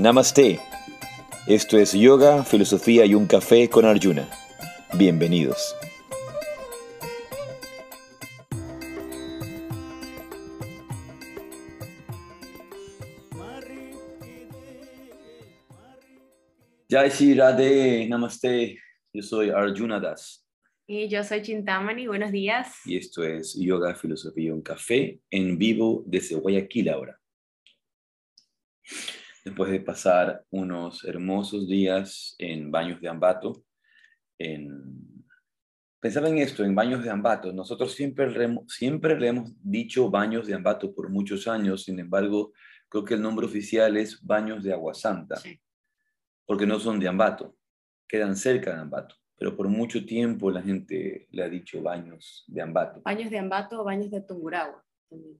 Namaste. Esto es Yoga, Filosofía y un Café con Arjuna. Bienvenidos. Jai Shri Radhe, Namaste. Yo soy Arjuna Das. Y yo soy Chintamani, buenos días. Y esto es Yoga, Filosofía y un Café en vivo desde Guayaquil ahora después de pasar unos hermosos días en Baños de Ambato. En... Pensaba en esto, en Baños de Ambato. Nosotros siempre, siempre le hemos dicho Baños de Ambato por muchos años, sin embargo, creo que el nombre oficial es Baños de Agua Santa, porque no son de Ambato, quedan cerca de Ambato. Pero por mucho tiempo la gente le ha dicho baños de Ambato. Baños de Ambato o baños de Tungurahua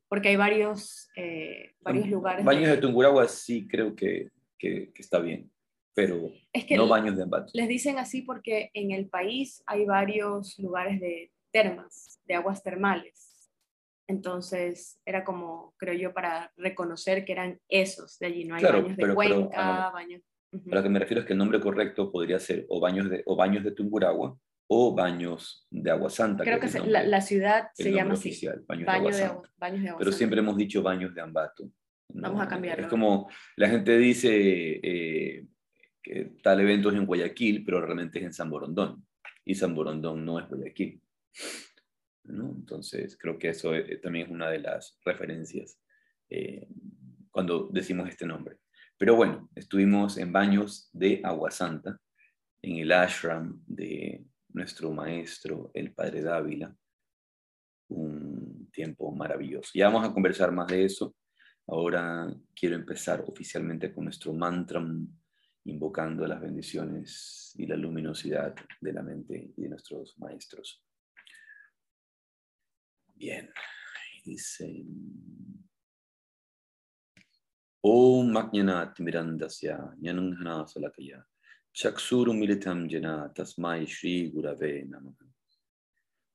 porque hay varios, eh, varios lugares. Baños de, Tungurahua sí creo que, que, está bien, pero no baños de Ambato. Les dicen así porque en el país hay varios lugares de termas, de aguas termales. Entonces era como, creo yo, para reconocer que eran esos de allí. No hay baños de Cuenca, baños... lo que me refiero es que el nombre correcto podría ser o baños de, o baños de Tungurahua o baños de agua santa. Creo que, la, ciudad se llama así. baños, de agua santa. Pero siempre hemos dicho baños de Ambato. Vamos a cambiarlo. Es como la gente dice eh, que tal evento es en Guayaquil, pero realmente es en San Borondón. Y San Borondón no es Guayaquil. Entonces, creo que eso eh, también es una de las referencias eh, cuando decimos este nombre. Pero bueno, estuvimos en baños de agua santa, en el ashram de nuestro maestro, el Padre Dávila. Un tiempo maravilloso. Ya vamos a conversar más de eso. Ahora quiero empezar oficialmente con nuestro mantra, invocando las bendiciones y la luminosidad de la mente y de nuestros maestros. Bien, dice... Om Magyanat Mirandasya Yanunghana Salakaya Tasmai Shri Gurave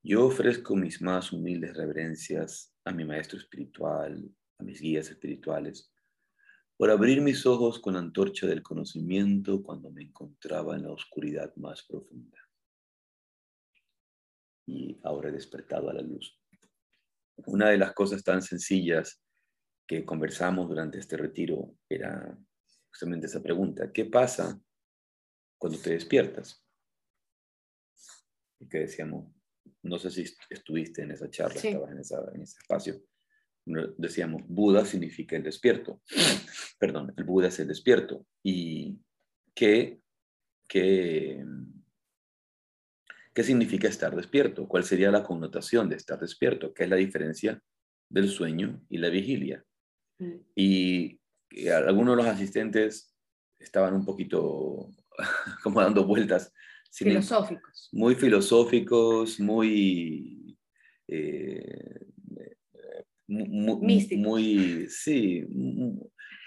Yo ofrezco mis más humildes reverencias a mi maestro espiritual, a mis guías espirituales, por abrir mis ojos con la antorcha del conocimiento cuando me encontraba en la oscuridad más profunda. Y ahora he despertado a la luz. Una de las cosas tan sencillas que conversamos durante este retiro era justamente esa pregunta. ¿Qué pasa cuando te despiertas. Y que decíamos, no sé si estuviste en esa charla, estabas en, ese espacio. Decíamos, Buda significa el despierto. Perdón, el Buda es el despierto. ¿Y qué, qué, qué significa estar despierto? ¿Cuál sería la connotación de estar despierto? ¿Qué es la diferencia del sueño y la vigilia? Mm. Y, y algunos de los asistentes estaban un poquito como dando vueltas. Filosóficos. Muy filosóficos, muy... Eh, muy, muy, sí,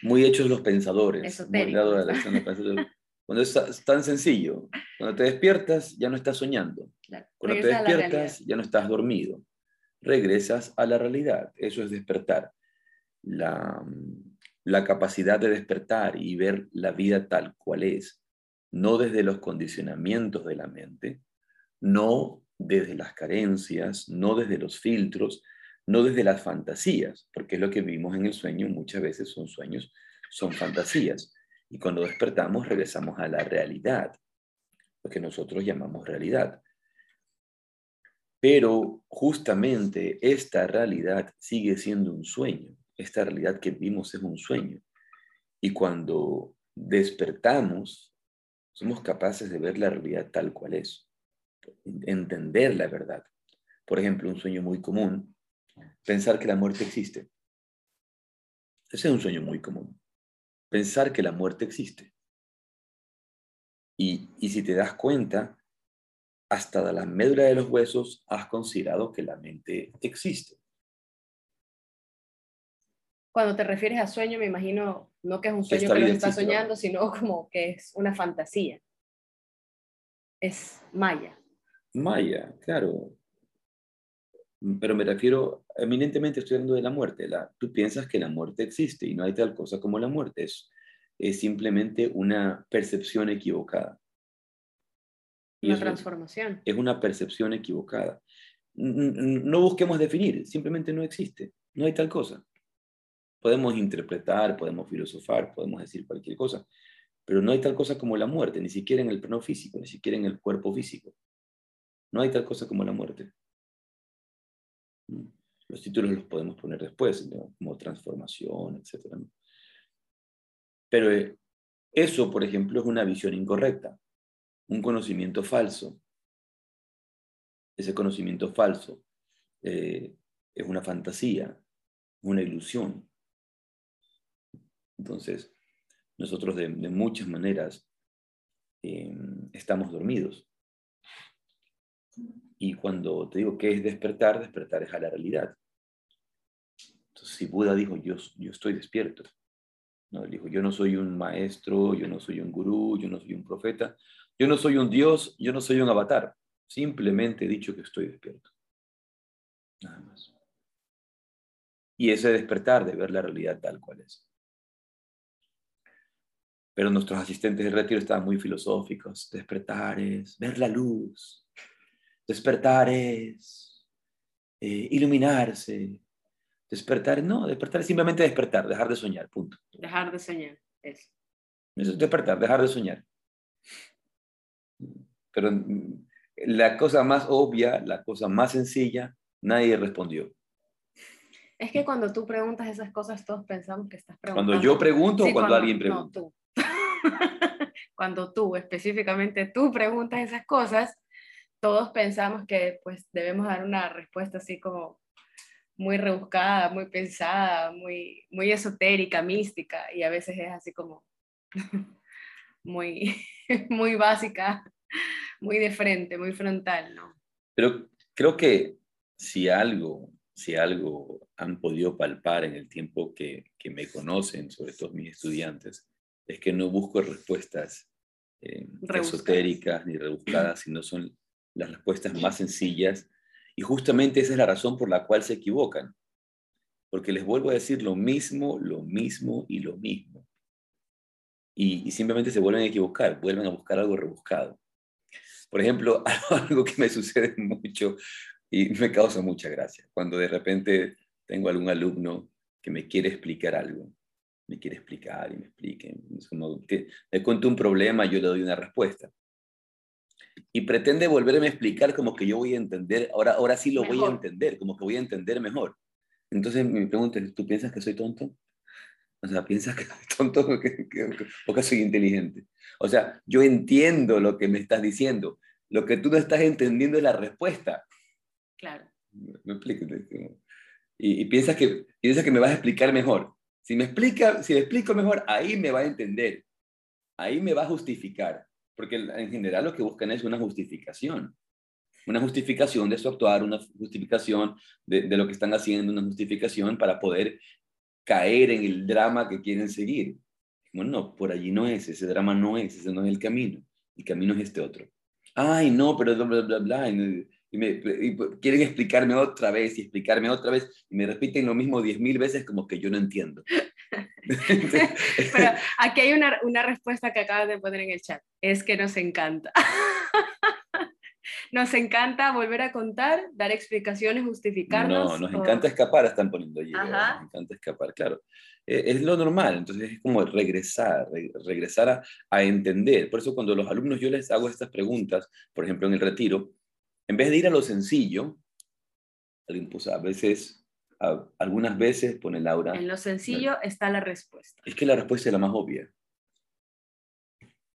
muy hechos los pensadores. cuando es tan sencillo, cuando te despiertas ya no estás soñando. Cuando te despiertas ya no estás dormido. Regresas a la realidad. Eso es despertar. La, la capacidad de despertar y ver la vida tal cual es no desde los condicionamientos de la mente, no desde las carencias, no desde los filtros, no desde las fantasías, porque es lo que vivimos en el sueño, muchas veces son sueños, son fantasías. Y cuando despertamos regresamos a la realidad, lo que nosotros llamamos realidad. Pero justamente esta realidad sigue siendo un sueño. Esta realidad que vimos es un sueño. Y cuando despertamos, somos capaces de ver la realidad tal cual es, entender la verdad. Por ejemplo, un sueño muy común, pensar que la muerte existe. Ese es un sueño muy común. Pensar que la muerte existe. Y, y si te das cuenta, hasta la médula de los huesos has considerado que la mente existe. Cuando te refieres a sueño, me imagino no que es un sueño que lo estás soñando, sino como que es una fantasía. Es maya. Maya, claro. Pero me refiero, eminentemente estoy hablando de la muerte. La, tú piensas que la muerte existe y no hay tal cosa como la muerte. Es, es simplemente una percepción equivocada. una transformación. Es una percepción equivocada. No busquemos definir, simplemente no existe, no hay tal cosa. Podemos interpretar, podemos filosofar, podemos decir cualquier cosa, pero no hay tal cosa como la muerte, ni siquiera en el plano físico, ni siquiera en el cuerpo físico. No hay tal cosa como la muerte. Los títulos los podemos poner después, como transformación, etc. Pero eh, eso, por ejemplo, es una visión incorrecta, un conocimiento falso. Ese conocimiento falso eh, es una fantasía, una ilusión. Entonces, nosotros de, muchas maneras em, estamos dormidos. Y cuando te digo que es despertar, despertar es a la realidad. Entonces, si Buda dijo, yo, yo estoy despierto, ¿no? Él dijo, yo no soy un maestro, yo no soy un gurú, yo no soy un profeta, yo no soy un dios, yo no soy un avatar. Simplemente he dicho que estoy despierto. Nada más. Y ese despertar de ver la realidad tal cual es. Pero nuestros asistentes de retiro estaban muy filosóficos. Despertar es ver la luz. Despertar es eh, iluminarse. Despertar, no, despertar es simplemente despertar, dejar de soñar, punto. Dejar de soñar, eso. Eso es despertar, dejar de soñar. Pero mm, la cosa más obvia, la cosa más sencilla, nadie respondió. Es que cuando tú preguntas esas cosas, todos pensamos que estás preguntando. Cuando yo pregunto o cuando, alguien pregunta. No, tú. cuando tú, específicamente tú preguntas esas cosas, todos pensamos que pues debemos dar una respuesta así como muy rebuscada, muy pensada, muy, muy esotérica, mística, y a veces es así como muy, muy básica, muy de frente, muy frontal, ¿no? Pero creo que si algo, si algo han podido palpar en el tiempo que, que me conocen, sobre todo mis estudiantes, es que no busco respuestas eh, esotéricas ni rebuscadas, sino son las respuestas más sencillas y justamente esa es la razón por la cual se equivocan. Porque les vuelvo a decir lo mismo, lo mismo y lo mismo. Y, simplemente se vuelven a equivocar, vuelven a buscar algo rebuscado. Por ejemplo, algo que me sucede mucho y me causa mucha gracia, cuando de repente tengo algún alumno que me quiere explicar algo, me quiere explicar y me explique. Es como que le cuento un problema, yo le doy una respuesta y pretende volverme a explicar como que yo voy a entender, ahora, ahora sí lo voy a entender, como que voy a entender mejor. Entonces mi pregunta ¿tú piensas que soy tonto? O sea, ¿piensas que soy tonto o que, o que soy inteligente? O sea, yo entiendo lo que me estás diciendo. Lo que tú no estás entendiendo es la respuesta. Claro. Me explico. Y, y piensas, que, piensas que me vas a explicar mejor. Si me, explica, si me explico mejor, ahí me va a entender. Ahí me va a justificar porque en general lo que buscan es una justificación. Una justificación de su actuar, una justificación de, lo que están haciendo, una justificación para poder caer en el drama que quieren seguir. Bueno, no, por allí no es, ese drama no es, ese no es el camino. El camino es este otro. Ay, no, pero bla, bla, bla. Y, me, quieren explicarme otra vez y explicarme otra vez y me repiten lo mismo diez mil veces como que yo no entiendo. Pero aquí hay una, una respuesta que acabas de poner en el chat. Es que nos encanta. nos encanta volver a contar, dar explicaciones, justificarnos. No, nos encanta escapar, están poniendo allí. Nos encanta escapar, claro. Eh, es lo normal, entonces es como regresar, regresar a, a, entender. Por eso cuando los alumnos yo les hago estas preguntas, por ejemplo en el retiro, en vez de ir a lo sencillo, alguien puso, a veces algunas veces pone Laura. En lo sencillo está la respuesta. Es que la respuesta es la más obvia.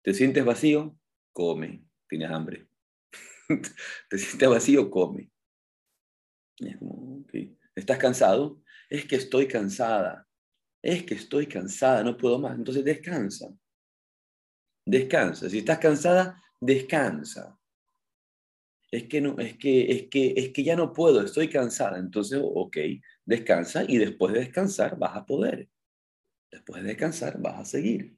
¿Te sientes vacío? Come. Tienes hambre. ¿Te sientes vacío? Come. ¿Estás cansado? Es que estoy cansada. Es que estoy cansada, no puedo más. Entonces descansa. Descansa. Si estás cansada, descansa es que, no, es, que, es, que, es que ya no puedo, estoy cansada. Entonces, ok, descansa y después de descansar vas a poder. Después de descansar vas a seguir.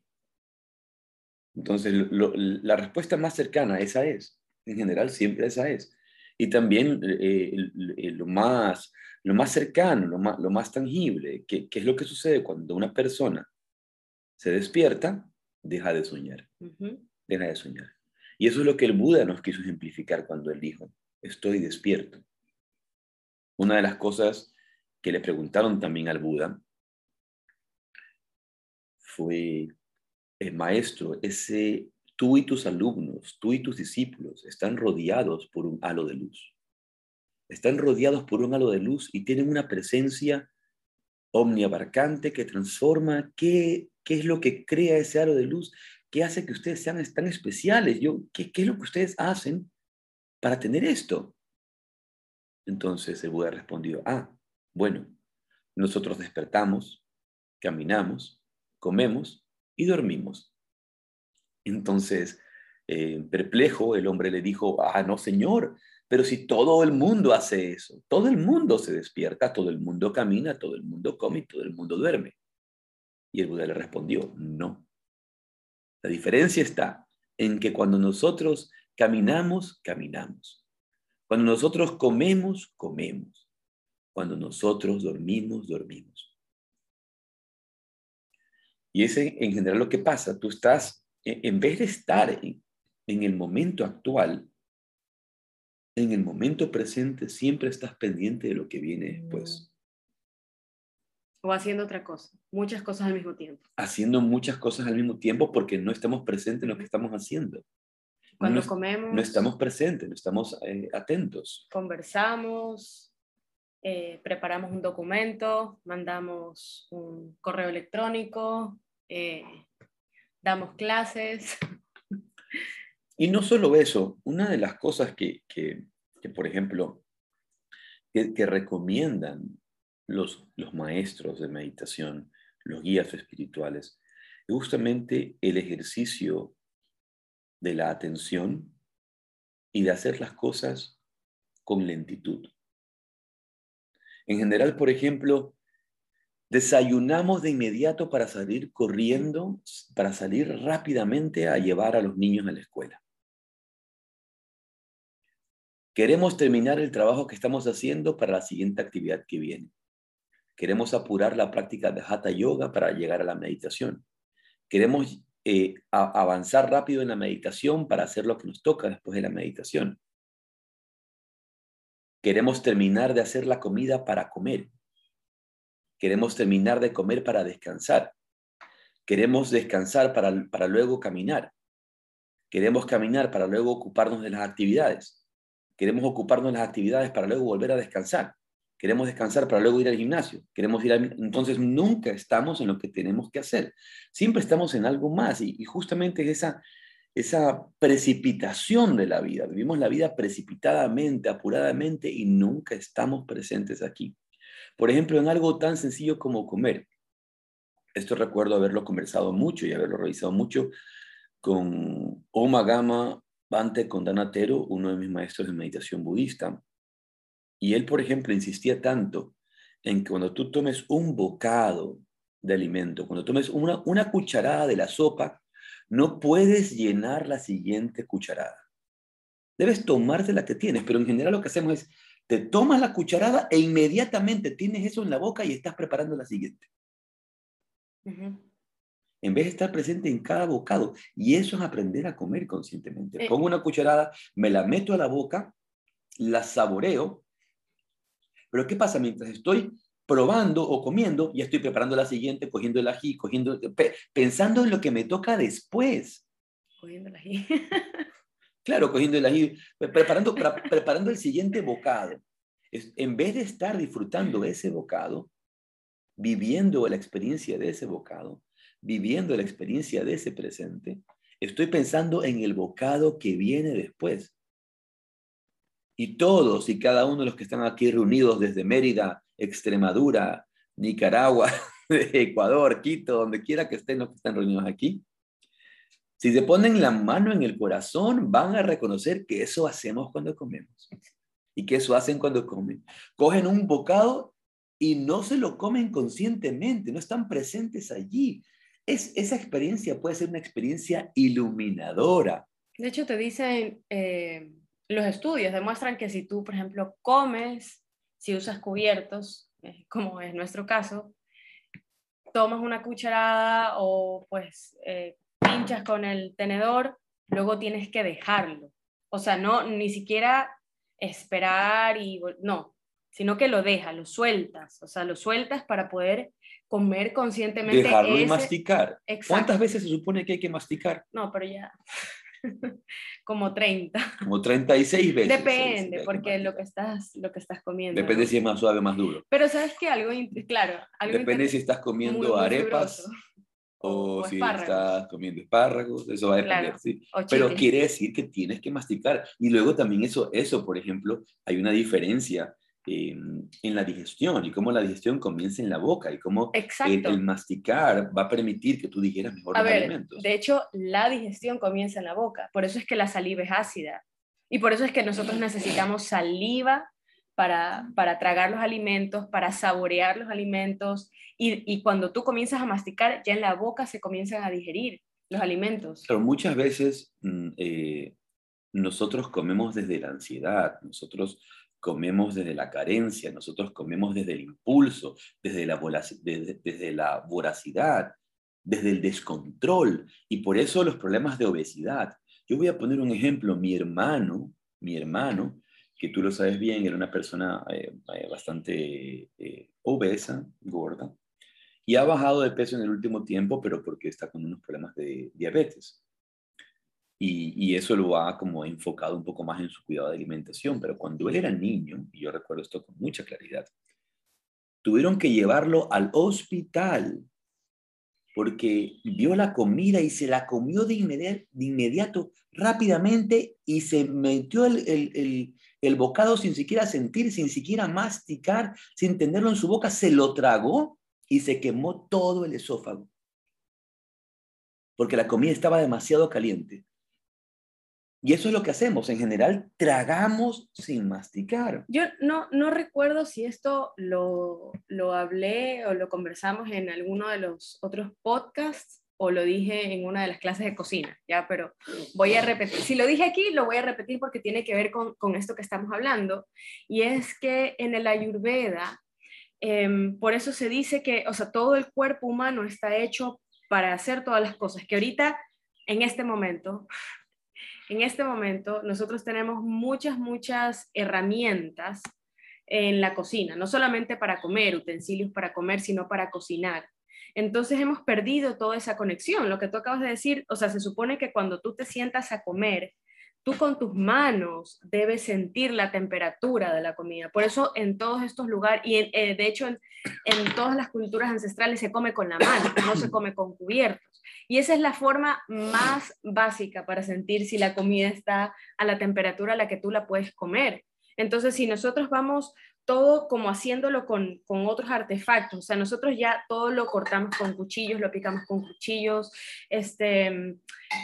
Entonces, la respuesta más cercana, esa es. En general, siempre esa es. Y también eh, lo, más, lo más cercano, lo más, lo más tangible, que, que, es lo que sucede cuando una persona se despierta, deja de soñar. Deja de soñar. Y eso es lo que el Buda nos quiso ejemplificar cuando él dijo, estoy despierto. Una de las cosas que le preguntaron también al Buda fue, el maestro, ese tú y tus alumnos, tú y tus discípulos están rodeados por un halo de luz. Están rodeados por un halo de luz y tienen una presencia omniabarcante que transforma. ¿Qué, qué es lo que crea ese halo de luz? ¿Qué hace que ustedes sean tan especiales? Yo, ¿qué, ¿Qué es lo que ustedes hacen para tener esto? Entonces el Buda respondió, ah, bueno, nosotros despertamos, caminamos, comemos y dormimos. Entonces, eh, perplejo, el hombre le dijo, ah, no, señor, pero si todo el mundo hace eso, todo el mundo se despierta, todo el mundo camina, todo el mundo come y todo el mundo duerme. Y el Buda le respondió, no. La diferencia está en que cuando nosotros caminamos, caminamos. Cuando nosotros comemos, comemos. Cuando nosotros dormimos, dormimos. Y ese en general lo que pasa, tú estás, e, en vez de estar en, el momento actual, en el momento presente, siempre estás pendiente de lo que viene después. O haciendo otra cosa, muchas cosas al mismo tiempo. Haciendo muchas cosas al mismo tiempo porque no estamos presentes en lo que estamos haciendo. Cuando comemos. No estamos presentes, no estamos eh, atentos. Conversamos, eh, preparamos un documento, mandamos un correo electrónico, eh, damos clases. Y no solo eso, una de las cosas que, que, por ejemplo, que, que, recomiendan los, maestros de meditación, los guías espirituales, es justamente el ejercicio de la atención y de hacer las cosas con lentitud. En general, por ejemplo, desayunamos de inmediato para salir corriendo, para salir rápidamente a llevar a los niños a la escuela. Queremos terminar el trabajo que estamos haciendo para la siguiente actividad que viene. Queremos apurar la práctica de Hatha Yoga para llegar a la meditación. Queremos eh, avanzar rápido en la meditación para hacer lo que nos toca después de la meditación. Queremos terminar de hacer la comida para comer. Queremos terminar de comer para descansar. Queremos descansar para, para luego caminar. Queremos caminar para luego ocuparnos de las actividades. Queremos ocuparnos de las actividades para luego volver a descansar queremos descansar para luego ir al gimnasio, queremos ir Entonces nunca estamos en lo que tenemos que hacer, siempre estamos en algo más y, justamente esa, esa precipitación de la vida, vivimos la vida precipitadamente, apuradamente y nunca estamos presentes aquí. Por ejemplo, en algo tan sencillo como comer. Esto recuerdo haberlo conversado mucho y haberlo revisado mucho con Oma Gama Bante Kondanatero, uno de mis maestros de meditación budista. Y él, por ejemplo, insistía tanto en que cuando tú tomes un bocado de alimento, cuando tomes una, una cucharada de la sopa, no puedes llenar la siguiente cucharada. Debes tomarte la que tienes, pero en general lo que hacemos es, te tomas la cucharada e inmediatamente tienes eso en la boca y estás preparando la siguiente. En vez de estar presente en cada bocado. Y eso es aprender a comer conscientemente. Eh. Pongo una cucharada, me la meto a la boca, la saboreo pero ¿qué pasa? Mientras estoy probando o comiendo, ya estoy preparando la siguiente, cogiendo el ají, cogiendo, pensando en lo que me toca después. Cogiendo el ají. claro, cogiendo el ají, preparando, preparando el siguiente bocado. en vez de estar disfrutando ese bocado, viviendo la experiencia de ese bocado, viviendo la experiencia de ese presente, estoy pensando en el bocado que viene después. Y todos y cada uno de los que están aquí reunidos desde Mérida, Extremadura, Nicaragua, Ecuador, Quito, donde quiera que estén los que están reunidos aquí, si se ponen la mano en el corazón, van a reconocer que eso hacemos cuando comemos y que eso hacen cuando comen. Cogen un bocado y no se lo comen conscientemente, no están presentes allí. Es, esa experiencia puede ser una experiencia iluminadora. De hecho, te dicen, eh, los estudios demuestran que si tú, por ejemplo, comes, si usas cubiertos, eh, como es nuestro caso, tomas una cucharada o pues eh, pinchas con el tenedor, luego tienes que dejarlo. O sea, no, ni siquiera esperar y no, sino que lo dejas, lo sueltas, o sea, lo sueltas para poder comer conscientemente. Dejarlo y masticar. ¿Cuántas veces se supone que hay que masticar? No, pero ya. como 30. Como 36 veces. Depende, porque lo que, estás, lo que estás comiendo. Depende si es más suave o más duro. Pero sabes que algo, claro. Algo Depende si estás comiendo arepas o, si estás comiendo espárragos, eso va a depender, sí. Pero quiere decir que tienes que masticar. Y luego también eso, eso, por ejemplo, hay una diferencia en la digestión y cómo la digestión comienza en la boca y cómo el, masticar va a permitir que tú digieras mejor los alimentos. De hecho, la digestión comienza en la boca, por eso es que la saliva es ácida y por eso es que nosotros necesitamos saliva para, para tragar los alimentos, para saborear los alimentos y, y cuando tú comienzas a masticar, ya en la boca se comienzan a digerir los alimentos. Pero muchas veces mm, eh, nosotros comemos desde la ansiedad, nosotros comemos desde la carencia, nosotros comemos desde el impulso, desde la, desde, la voracidad, desde el descontrol, y por eso los problemas de obesidad. Yo voy a poner un ejemplo, mi hermano, mi hermano, que tú lo sabes bien, era una persona eh, eh, bastante eh, obesa, gorda, y ha bajado de peso en el último tiempo, pero porque está con unos problemas de diabetes. Y, eso lo ha como enfocado un poco más en su cuidado de alimentación. Pero cuando él era niño, y yo recuerdo esto con mucha claridad, tuvieron que llevarlo al hospital porque vio la comida y se la comió de inmediato, rápidamente y se metió el, el, el, bocado sin siquiera sentir, sin siquiera masticar, sin tenerlo en su boca, se lo tragó y se quemó todo el esófago. Porque la comida estaba demasiado caliente. Y eso es lo que hacemos. En general, tragamos sin masticar. Yo no, recuerdo si esto lo, lo hablé o lo conversamos en alguno de los otros podcasts o lo dije en una de las clases de cocina, ya, pero voy a repetir. Si lo dije aquí, lo voy a repetir porque tiene que ver con, con esto que estamos hablando. Y es que en el ayurveda, em, por eso se dice que, o sea, todo el cuerpo humano está hecho para hacer todas las cosas, que ahorita, en este momento, en este momento nosotros tenemos muchas, muchas herramientas en la cocina, no solamente para comer, utensilios para comer, sino para cocinar. Entonces hemos perdido toda esa conexión. Lo que tú acabas de decir, o sea, se supone que cuando tú te sientas a comer, tú con tus manos debes sentir la temperatura de la comida. Por eso en todos estos lugares, y eh, de hecho en, en, todas las culturas ancestrales se come con la mano, no se come con cubiertos. Y esa es la forma más básica para sentir si la comida está a la temperatura a la que tú la puedes comer. Entonces, si nosotros vamos todo como haciéndolo con, con, otros artefactos. O sea, nosotros ya todo lo cortamos con cuchillos, lo picamos con cuchillos, este,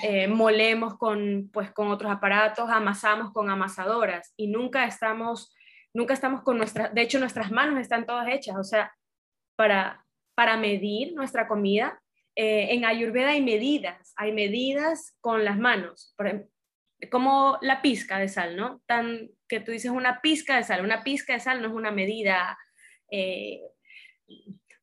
eh, molemos con, pues, con otros aparatos, amasamos con amasadoras y nunca estamos, nunca estamos con nuestras, de hecho nuestras manos están todas hechas, o sea, para, para medir nuestra comida, eh, en Ayurveda hay medidas, hay medidas con las manos. Ejemplo, como la pizca de sal, ¿no? Tan que tú dices una pizca de sal. Una pizca de sal no es una medida, eh,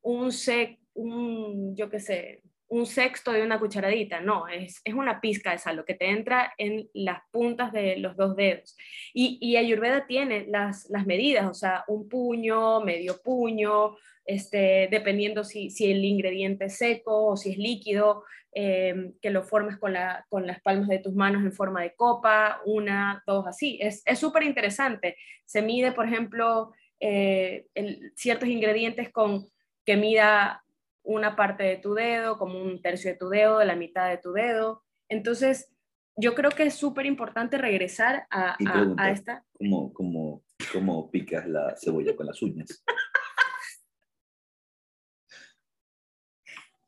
un, sec, un, yo qué sé, un sexto de una cucharadita, no, es, es, una pizca de sal, lo que te entra en las puntas de los dos dedos. Y, y Ayurveda tiene las, las medidas, o sea, un puño, medio puño, este, dependiendo si, si, el ingrediente es seco o si es líquido, em, que lo formes con, la, con, las palmas de tus manos en forma de copa, una, dos, así. Es súper interesante. Se mide, por ejemplo, eh, ciertos ingredientes con que mida una parte de tu dedo, como un tercio de tu dedo, de la mitad de tu dedo. Entonces, yo creo que es súper importante regresar a, a, esta... ¿cómo, cómo, ¿Cómo picas la cebolla con las uñas?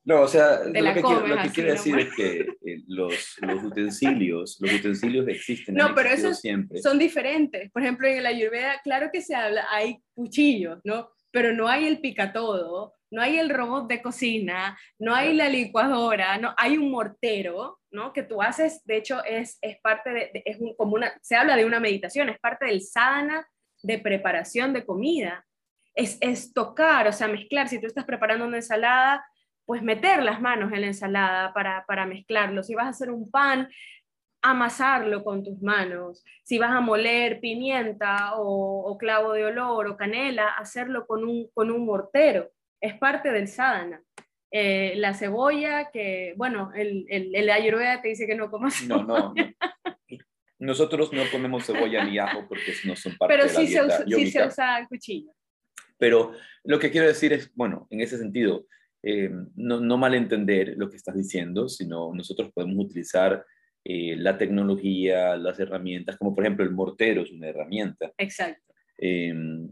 No, o sea, lo que, quiero, decir es que eh, los, los, utensilios, los utensilios existen. No, pero esos siempre. son diferentes. Por ejemplo, en la ayurveda, claro que se habla, hay cuchillos, ¿no? Pero no hay el picatodo, no hay el robot de cocina, no hay la licuadora, no hay un mortero, ¿no? Que tú haces, de hecho, es, es parte de, es como una, se habla de una meditación, es parte del sadhana de preparación de comida. Es, es tocar, o sea, mezclar. Si tú estás preparando una ensalada, pues meter las manos en la ensalada para, para mezclarlo. Si vas a hacer un pan, amasarlo con tus manos. Si vas a moler pimienta o, clavo de olor o canela, hacerlo con un, con un mortero. Es parte del sadhana. Eh, la cebolla, que, bueno, el, el, el, ayurveda te dice que no comas No, no, Nosotros no comemos cebolla ni ajo porque no son parte Pero de la sí se usa, sí se usa cuchillo. Pero lo que quiero decir es, bueno, en ese sentido, eh, no, no malentender lo que estás diciendo, sino nosotros podemos utilizar eh, la tecnología, las herramientas, como por ejemplo el mortero es una herramienta. Exacto. Em,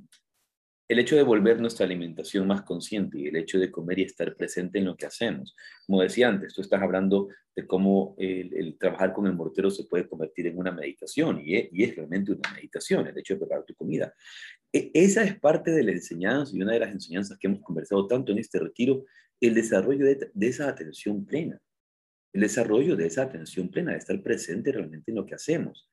el hecho de volver nuestra alimentación más consciente y el hecho de comer y estar presente en lo que hacemos. Como decía antes, tú estás hablando de cómo el, trabajar con el mortero se puede convertir en una meditación y es, y es, realmente una meditación, el hecho de preparar tu comida. E, esa es parte de la enseñanza y una de las enseñanzas que hemos conversado tanto en este retiro, el desarrollo de, esa atención plena, el desarrollo de esa atención plena, de estar presente realmente en lo que hacemos.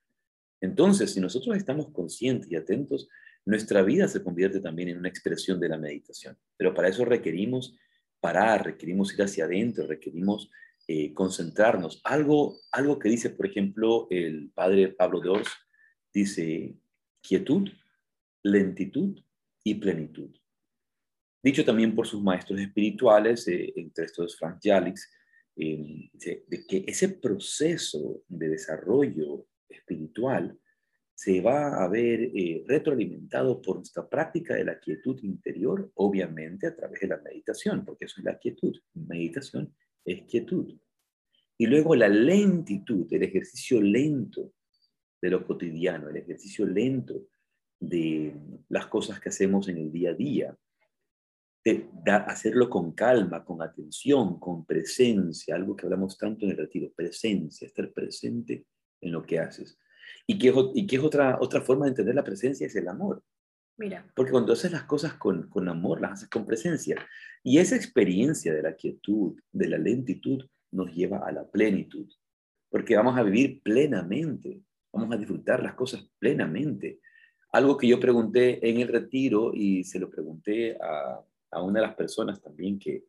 Entonces, si nosotros estamos conscientes y atentos, nuestra vida se convierte también en una expresión de la meditación. Pero para eso requerimos parar, requerimos ir hacia adentro, requerimos eh, concentrarnos. Algo, algo que dice, por ejemplo, el padre Pablo de Ors, dice quietud, lentitud y plenitud. Dicho también por sus maestros espirituales, eh, entre estos Frank Jalix, eh, de que ese proceso de desarrollo espiritual se va a ver eh, retroalimentado por nuestra práctica de la quietud interior, obviamente a través de la meditación, porque eso es la quietud. Meditación es quietud. Y luego la lentitud, el ejercicio lento de lo cotidiano, el ejercicio lento de las cosas que hacemos en el día a día, de hacerlo con calma, con atención, con presencia, algo que hablamos tanto en el retiro, presencia, estar presente en lo que haces. ¿Y qué, y qué es otra, otra forma de entender la presencia? Es el amor. Mira. Porque cuando haces las cosas con, con amor, las haces con presencia. Y esa experiencia de la quietud, de la lentitud, nos lleva a la plenitud. Porque vamos a vivir plenamente, vamos a disfrutar las cosas plenamente. Algo que yo pregunté en el retiro y se lo pregunté a, a una de las personas también que,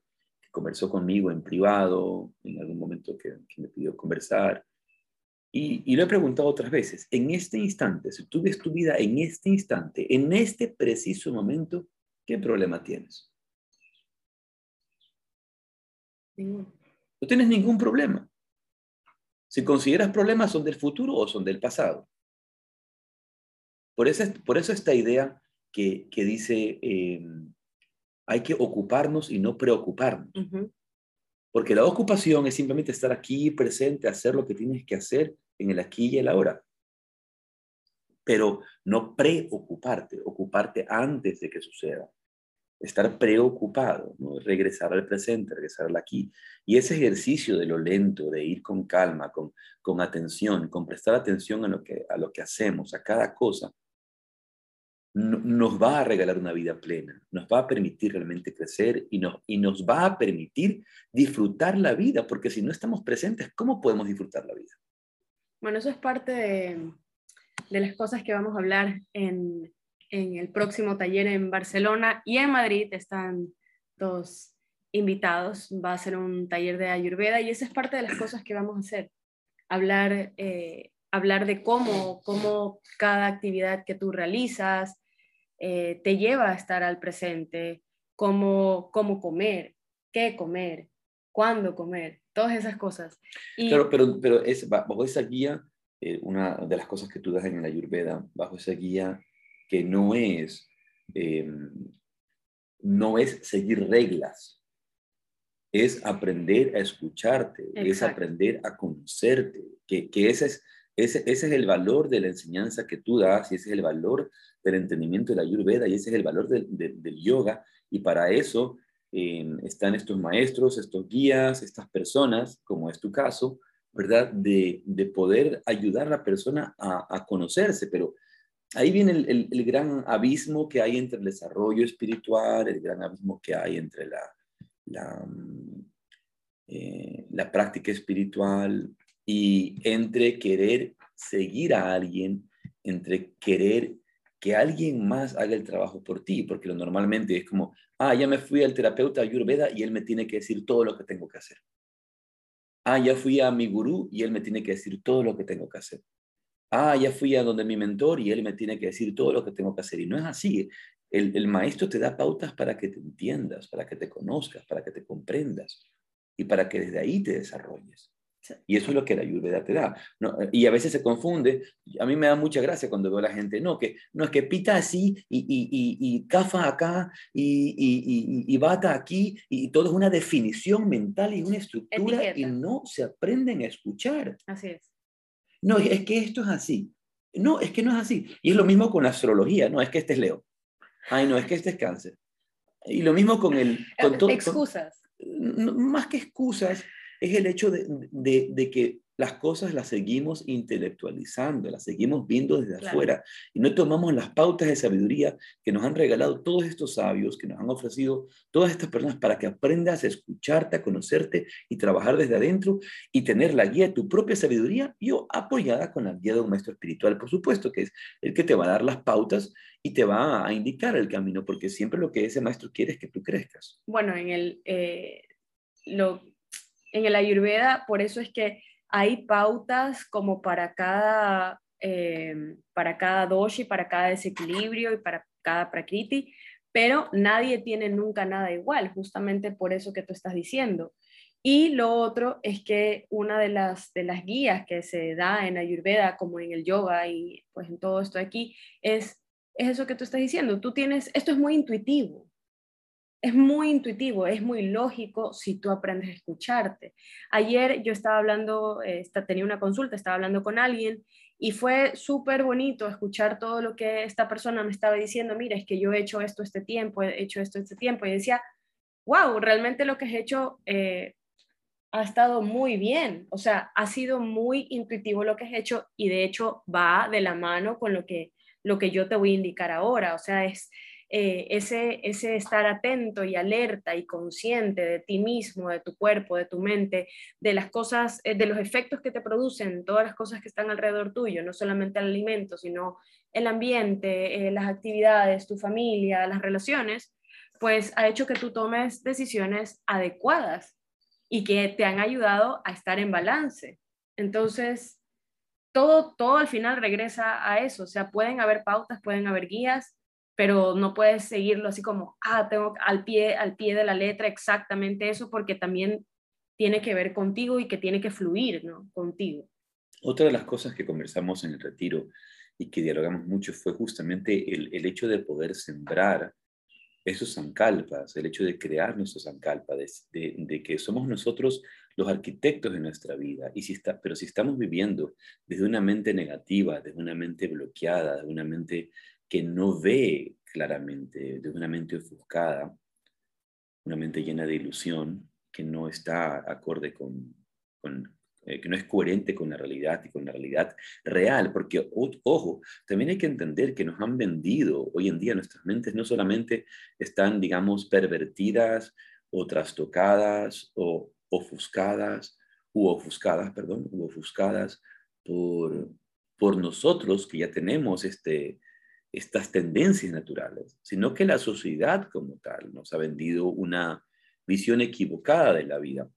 conversó conmigo en privado, en algún momento que, me pidió conversar. Y, lo he preguntado otras veces, en este instante, si tú ves tu vida en este instante, en este preciso momento, ¿qué problema tienes? Ninguno. No tienes ningún problema. Si consideras problemas, son del futuro o son del pasado. Por eso, por eso esta idea que, dice, eh, hay que ocuparnos y no preocuparnos. Porque la ocupación es simplemente estar aquí presente, hacer lo que tienes que hacer en el aquí y el ahora. Pero no preocuparte, ocuparte antes de que suceda. Estar preocupado, ¿no? regresar al presente, regresar al aquí. Y ese ejercicio de lo lento, de ir con calma, con, con atención, con prestar atención a lo, que, a lo que hacemos, a cada cosa, nos va a regalar una vida plena, nos va a permitir realmente crecer y nos, y nos va a permitir disfrutar la vida, porque si no estamos presentes, ¿cómo podemos disfrutar la vida? Bueno, eso es parte de, las cosas que vamos a hablar en, el próximo taller en Barcelona y en Madrid. Están dos invitados, va a ser un taller de Ayurveda y esa es parte de las cosas que vamos a hacer, hablar, eh, hablar de cómo, cómo cada actividad que tú realizas, eh, te lleva a estar al presente, cómo, cómo comer, qué comer, cuándo comer, todas esas cosas. Claro, pero, pero es, bajo esa guía, eh, una de las cosas que tú das en la Ayurveda, bajo esa guía que no es, em, no es seguir reglas, es aprender a escucharte, es aprender a conocerte, que, que ese, es, ese, ese es el valor de la enseñanza que tú das y ese es el valor del entendimiento de la Ayurveda y ese es el valor del, yoga. Y para eso em, están estos maestros, estos guías, estas personas, como es tu caso, ¿verdad? De, poder ayudar a la persona a, conocerse. Pero ahí viene el, gran abismo que hay entre el desarrollo espiritual, el gran abismo que hay entre la, la, eh, la práctica espiritual y entre querer seguir a alguien, entre querer que alguien más haga el trabajo por ti, porque lo normalmente es como, ah, ya me fui al terapeuta Ayurveda y él me tiene que decir todo lo que tengo que hacer. Ah, ya fui a mi gurú y él me tiene que decir todo lo que tengo que hacer. Ah, ya fui a donde mi mentor y él me tiene que decir todo lo que tengo que hacer. Y no es así. El, el maestro te da pautas para que te entiendas, para que te conozcas, para que te comprendas y para que desde ahí te desarrolles. Y eso es lo que la ayurveda te da. Y a veces se confunde. A mí me da mucha gracia cuando veo a la gente, no, que, no es que pita así y, y, y, y cafa acá y, y, bata aquí y todo es una definición mental y una estructura y no se aprenden a escuchar. Así es. No, es que esto es así. No, es que no es así. Y es lo mismo con la astrología. No, es que este es Leo. Ay, no, es que este es cáncer. Y lo mismo con el... Con todo, excusas. más que excusas, es el hecho de, que las cosas las seguimos intelectualizando, las seguimos viendo desde afuera y no tomamos las pautas de sabiduría que nos han regalado todos estos sabios, que nos han ofrecido todas estas personas para que aprendas a escucharte, a conocerte y trabajar desde adentro y tener la guía de tu propia sabiduría y apoyada con la guía de un maestro espiritual, por supuesto, que es el que te va a dar las pautas y te va a indicar el camino, porque siempre lo que ese maestro quiere es que tú crezcas. Bueno, en el... Eh, lo en el ayurveda, por eso es que hay pautas como para cada, eh, para cada doshi, para cada desequilibrio y para cada prakriti, pero nadie tiene nunca nada igual, justamente por eso que tú estás diciendo. Y lo otro es que una de las, de las guías que se da en Ayurveda, como en el yoga y pues en todo esto aquí, es, es eso que tú estás diciendo. Tú tienes, esto es muy intuitivo es muy intuitivo, es muy lógico si tú aprendes a escucharte. Ayer yo estaba hablando, eh, tenía una consulta, estaba hablando con alguien y fue súper bonito escuchar todo lo que esta persona me estaba diciendo, mira, es que yo he hecho esto este tiempo, he hecho esto este tiempo y decía, wow, realmente lo que has hecho eh, ha estado muy bien, o sea, ha sido muy intuitivo lo que has hecho y de hecho va de la mano con lo que, lo que yo te voy a indicar ahora, o sea, es eh, ese, ese estar atento y alerta y consciente de ti mismo, de tu cuerpo, de tu mente, de las cosas, eh, de los efectos que te producen, todas las cosas que están alrededor tuyo, no solamente el alimento, sino el ambiente, eh, las actividades, tu familia, las relaciones, pues ha hecho que tú tomes decisiones adecuadas y que te han ayudado a estar en balance. Entonces, todo, todo al final regresa a eso, o sea, pueden haber pautas, pueden haber guías, pero no puedes seguirlo así como, ah, tengo al pie, al pie de la letra exactamente eso, porque también tiene que ver contigo y que tiene que fluir, ¿no? Contigo. Otra de las cosas que conversamos en el retiro y que dialogamos mucho fue justamente el, el hecho de poder sembrar esos sankalpas, el hecho de crear nuestros sankalpas, de, de, que somos nosotros los arquitectos de nuestra vida. Y si está, pero si estamos viviendo desde una mente negativa, desde una mente bloqueada, de una mente que no ve claramente, de una mente ofuscada, una mente llena de ilusión, que no está acorde con, eh, que no es coherente con la realidad y con la realidad real, porque, ojo, también hay que entender que nos han vendido hoy en día nuestras mentes no solamente están, digamos, pervertidas o trastocadas o ofuscadas, u ofuscadas, perdón, u ofuscadas por, por nosotros que ya tenemos este, estas tendencias naturales, sino que la sociedad como tal nos ha vendido una visión equivocada de la vida.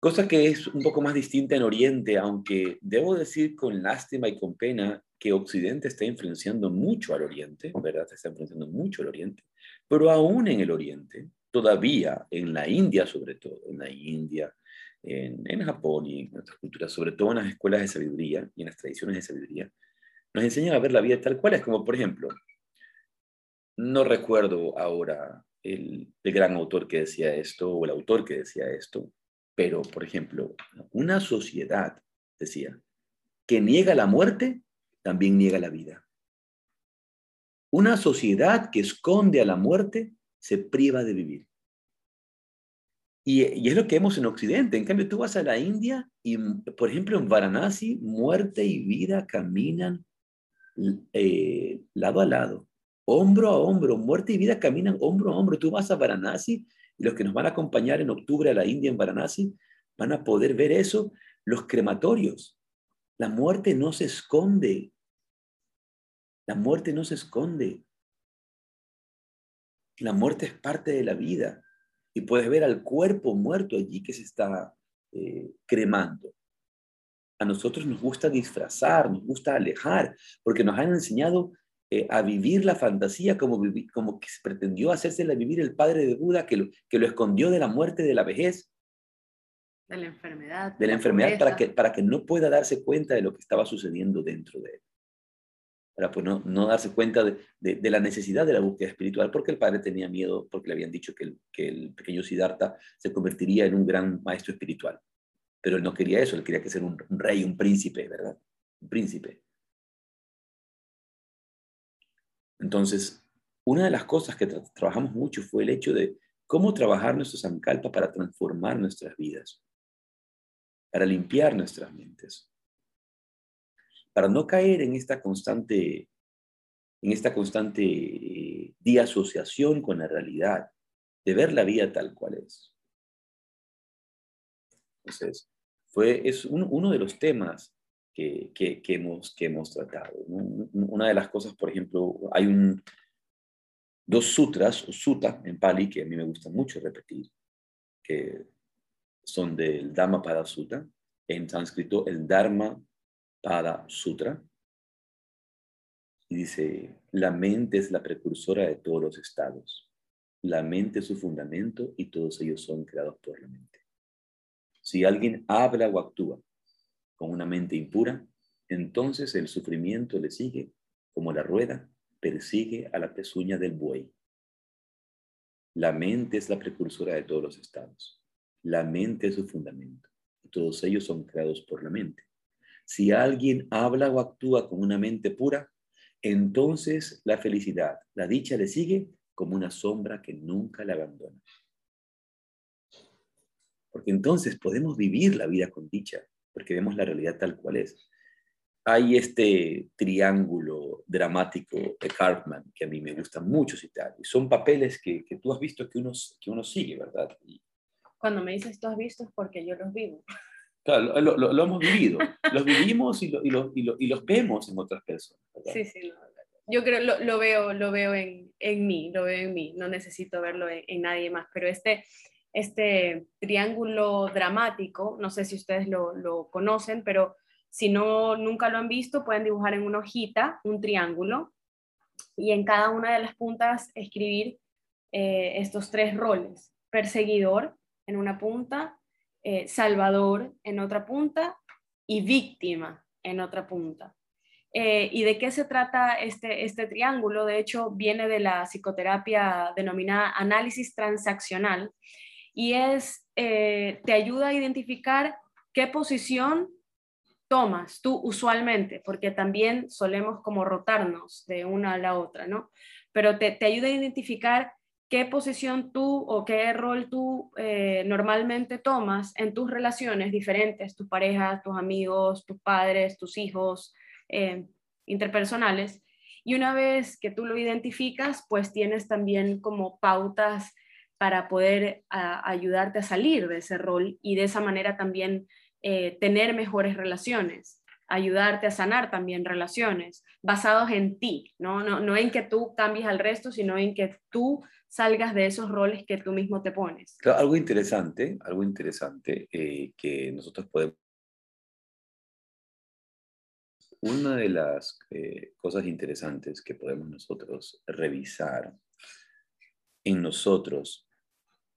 Cosa que es un poco más distinta en Oriente, aunque debo decir con lástima y con pena que Occidente está influenciando mucho al Oriente, ¿verdad? Está influenciando mucho al Oriente, pero aún en el Oriente, todavía en la India sobre todo, en la India, en, en Japón y en otras culturas, sobre todo en las escuelas de sabiduría y en las tradiciones de sabiduría, nos enseñan a ver la vida tal cual es, como por ejemplo, no recuerdo ahora el, gran autor que decía esto o el autor que decía esto, pero por ejemplo, una sociedad, decía, que niega la muerte, también niega la vida. Una sociedad que esconde a la muerte se priva de vivir. Y, y, es lo que vemos en Occidente. En cambio, tú vas a la India y, por ejemplo, en Varanasi, muerte y vida caminan eh, lado a lado, hombro a hombro, muerte y vida caminan hombro a hombro. Tú vas a Varanasi y los que nos van a acompañar en octubre a la India en Varanasi van a poder ver eso, los crematorios. La muerte no se esconde. La muerte no se esconde. La muerte es parte de la vida. Y puedes ver al cuerpo muerto allí que se está eh, cremando. A nosotros nos gusta disfrazar, nos gusta alejar, porque nos han enseñado eh, a vivir la fantasía como, como que se pretendió hacérsela vivir el padre de Buda, que lo, que lo escondió de la muerte, de la vejez. De la enfermedad. De la, enfermedad para que, para que no pueda darse cuenta de lo que estaba sucediendo dentro de él. Para pues, no, no darse cuenta de, de, la necesidad de la búsqueda espiritual, porque el padre tenía miedo, porque le habían dicho que el, que el pequeño Siddhartha se convertiría en un gran maestro espiritual. Pero él no quería eso, él quería que ser un, rey, un príncipe, ¿verdad? Un príncipe. Entonces, una de las cosas que trabajamos mucho fue el hecho de cómo trabajar nuestro Sankalpa para transformar nuestras vidas, para limpiar nuestras mentes, para no caer en esta constante, en esta constante eh, diasociación con la realidad, de ver la vida tal cual es. Entonces, fue, es uno de los temas que, hemos, que hemos tratado. Una de las cosas, por ejemplo, hay un, dos sutras, o sutta en Pali, que a mí me gusta mucho repetir, que son del Dhamma Pada Sutta, en sánscrito el Dharma Pada Sutra, y dice, la mente es la precursora de todos los estados. La mente es su fundamento y todos ellos son creados por la mente. Si alguien habla o actúa con una mente impura, entonces el sufrimiento le sigue como la rueda persigue a la pezuña del buey. La mente es la precursora de todos los estados. La mente es su fundamento. Todos ellos son creados por la mente. Si alguien habla o actúa con una mente pura, entonces la felicidad, la dicha le sigue como una sombra que nunca la abandona. Porque entonces podemos vivir la vida con dicha, porque vemos la realidad tal cual es. Hay este triángulo dramático de Cartman que a mí me gusta mucho citar. Y son papeles que, que tú has visto que uno, que uno sigue, ¿verdad? Cuando me dices tú has visto es porque yo los vivo. Claro, lo, lo, hemos vivido. Los vivimos y, y, y, y, los vemos en otras personas. Sí, sí. Yo creo, lo, lo, veo, lo veo en, en, mí, lo veo en mí. No necesito verlo en, en nadie más. Pero este, este triángulo dramático, no sé si ustedes lo, conocen, pero si no nunca lo han visto, pueden dibujar en una hojita un triángulo y en cada una de las puntas escribir eh, estos tres roles, perseguidor en una punta, eh, salvador en otra punta y víctima en otra punta. Eh, ¿Y de qué se trata este, este triángulo? De hecho, viene de la psicoterapia denominada análisis transaccional, y es, eh, te ayuda a identificar qué posición tomas tú usualmente, porque también solemos como rotarnos de una a la otra, ¿no? Pero te, ayuda a identificar qué posición tú o qué rol tú eh, normalmente tomas en tus relaciones diferentes, tus parejas, tus amigos, tus padres, tus hijos, eh, interpersonales. Y una vez que tú lo identificas, pues tienes también como pautas para poder ayudarte a salir de ese rol y de esa manera también eh, tener mejores relaciones, ayudarte a sanar también relaciones basados en ti, ¿no? No, no en que tú cambies al resto, sino en que tú salgas de esos roles que tú mismo te pones. algo interesante, algo interesante eh, que nosotros podemos... Una de las eh, cosas interesantes que podemos nosotros revisar en nosotros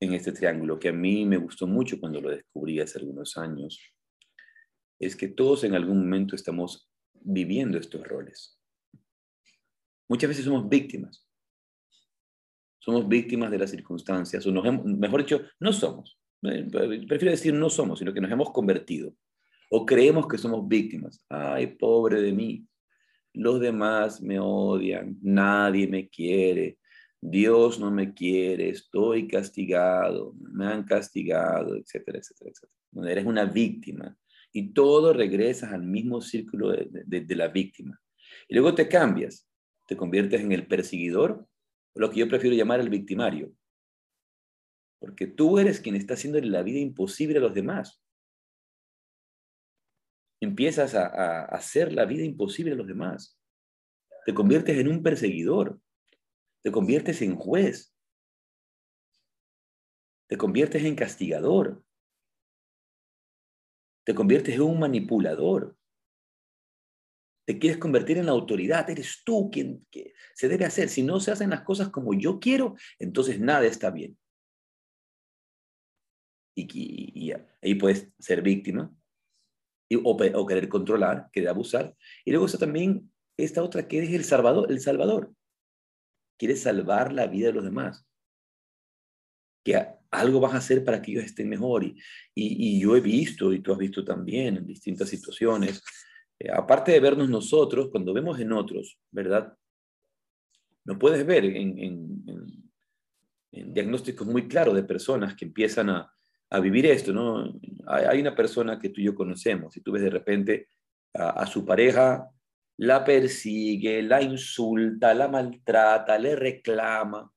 en este triángulo, que a mí me gustó mucho cuando lo descubrí hace algunos años, es que todos en algún momento estamos viviendo estos roles. Muchas veces somos víctimas. Somos víctimas de las circunstancias, o nos mejor dicho, no somos. Eh, prefiero decir no somos, sino que nos hemos convertido. O creemos que somos víctimas. Ay, pobre de mí. Los demás me odian, nadie me quiere, Dios no me quiere, estoy castigado, me han castigado, etcétera, etcétera, etcétera. Eres una víctima y todo regresas al mismo círculo de, la víctima. Y luego te cambias, te conviertes en el perseguidor, lo que yo prefiero llamar el victimario. Porque tú eres quien está haciendo la vida imposible a los demás. Empiezas a hacer la vida imposible a los demás. Te conviertes en un perseguidor. Te conviertes en juez. Te conviertes en castigador. Te conviertes en un manipulador. Te quieres convertir en la autoridad. Eres tú quien se debe hacer. Si no se hacen las cosas como yo quiero, entonces nada está bien. Y, ahí puedes ser víctima o, querer controlar, querer abusar. Y luego está también esta otra que es el salvador. El salvador. Quieres salvar la vida de los demás. Que algo vas a hacer para que ellos estén mejor. Y, y, yo he visto, y tú has visto también en distintas situaciones, eh, aparte de vernos nosotros, cuando vemos en otros, ¿verdad? No puedes ver en, en, en diagnósticos muy claros de personas que empiezan a, a vivir esto, ¿no? Hay, una persona que tú y yo conocemos y tú ves de repente a, su pareja, la persigue, la insulta, la maltrata, le reclama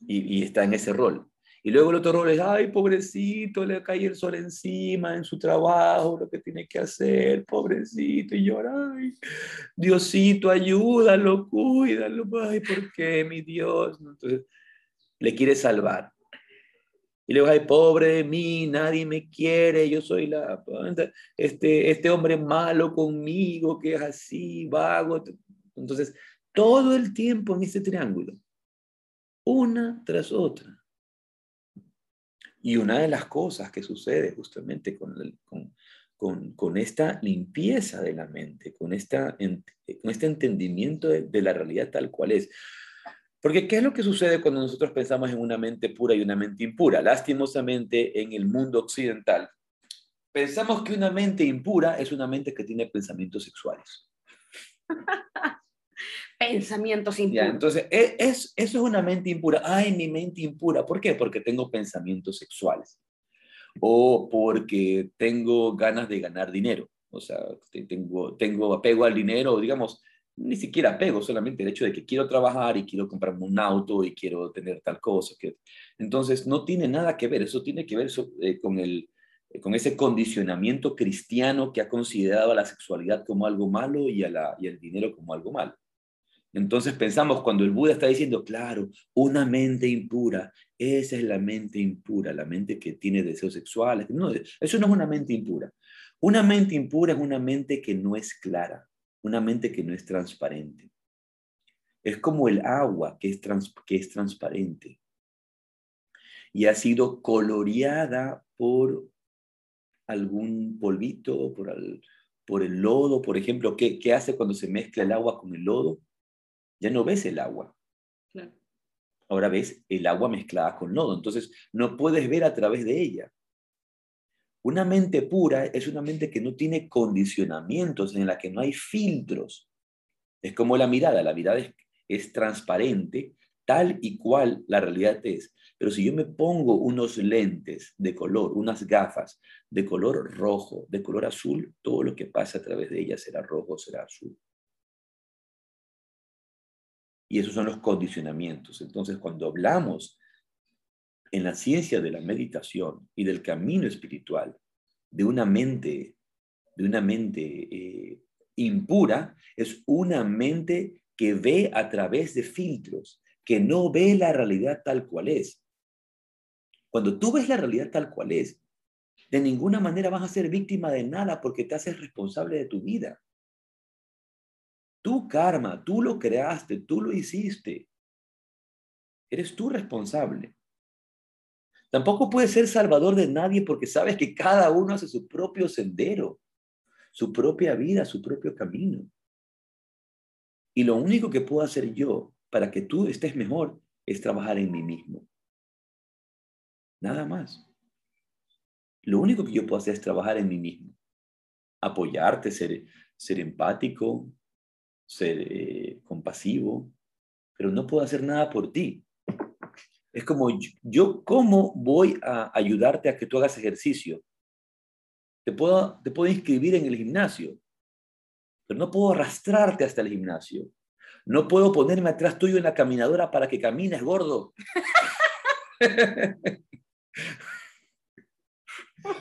y, está en ese rol. Y luego el otro rol es, ay, pobrecito, le cae el sol encima en su trabajo, lo que tiene que hacer, pobrecito, y llora, ay, Diosito, ayúdalo, cuídalo, ay, ¿por qué, mi Dios? Entonces, le quiere salvar. Y luego, ay, pobre de mí, nadie me quiere, yo soy la, este, este hombre malo conmigo, que es así, vago. Entonces, todo el tiempo en este triángulo, una tras otra. Y una de las cosas que sucede justamente con, con, con, esta limpieza de la mente, con, esta, con este entendimiento de la realidad tal cual es, porque ¿qué es lo que sucede cuando nosotros pensamos en una mente pura y una mente impura? Lastimosamente, en el mundo occidental, pensamos que una mente impura es una mente que tiene pensamientos sexuales. pensamientos impuros. entonces, e, es, eso es una mente impura. Ay, mi mente impura. ¿Por qué? Porque tengo pensamientos sexuales. O porque tengo ganas de ganar dinero. O sea, tengo, tengo apego al dinero, digamos, ni siquiera apego, solamente el hecho de que quiero trabajar y quiero comprarme un auto y quiero tener tal cosa. Que... Entonces, no tiene nada que ver, eso tiene que ver eh, con, el, eh, con ese condicionamiento cristiano que ha considerado a la sexualidad como algo malo y, a la, y el dinero como algo malo. Entonces pensamos cuando el Buda está diciendo, claro, una mente impura, esa es la mente impura, la mente que tiene deseos sexuales. No, eso no es una mente impura. Una mente impura es una mente que no es clara, una mente que no es transparente. Es como el agua que es, que es transparente y ha sido coloreada por algún polvito, por el, por el lodo, por ejemplo. ¿qué, ¿Qué hace cuando se mezcla el agua con el lodo? Ya no ves el agua. Ahora ves el agua mezclada con lodo. Entonces no puedes ver a través de ella. Una mente pura es una mente que no tiene condicionamientos, en la que no hay filtros. Es como la mirada, la mirada es, transparente, tal y cual la realidad es. Pero si yo me pongo unos lentes de color, unas gafas de color rojo, de color azul, todo lo que pasa a través de ellas será rojo, será azul. Y esos son los condicionamientos. Entonces, cuando hablamos en la ciencia de la meditación y del camino espiritual, de una mente, de una mente eh, impura, es una mente que ve a través de filtros, que no ve la realidad tal cual es. Cuando tú ves la realidad tal cual es, de ninguna manera vas a ser víctima de nada porque te haces responsable de tu vida. Tu karma, tú lo creaste, tú lo hiciste. Eres tú responsable. Tampoco puedes ser salvador de nadie porque sabes que cada uno hace su propio sendero, su propia vida, su propio camino. Y lo único que puedo hacer yo para que tú estés mejor es trabajar en mí mismo. Nada más. Lo único que yo puedo hacer es trabajar en mí mismo. Apoyarte, ser, ser empático, ser eh, compasivo, pero no puedo hacer nada por ti. Es como yo, ¿cómo voy a ayudarte a que tú hagas ejercicio? Te puedo, te puedo inscribir en el gimnasio, pero no puedo arrastrarte hasta el gimnasio. No puedo ponerme atrás tuyo en la caminadora para que camines, gordo.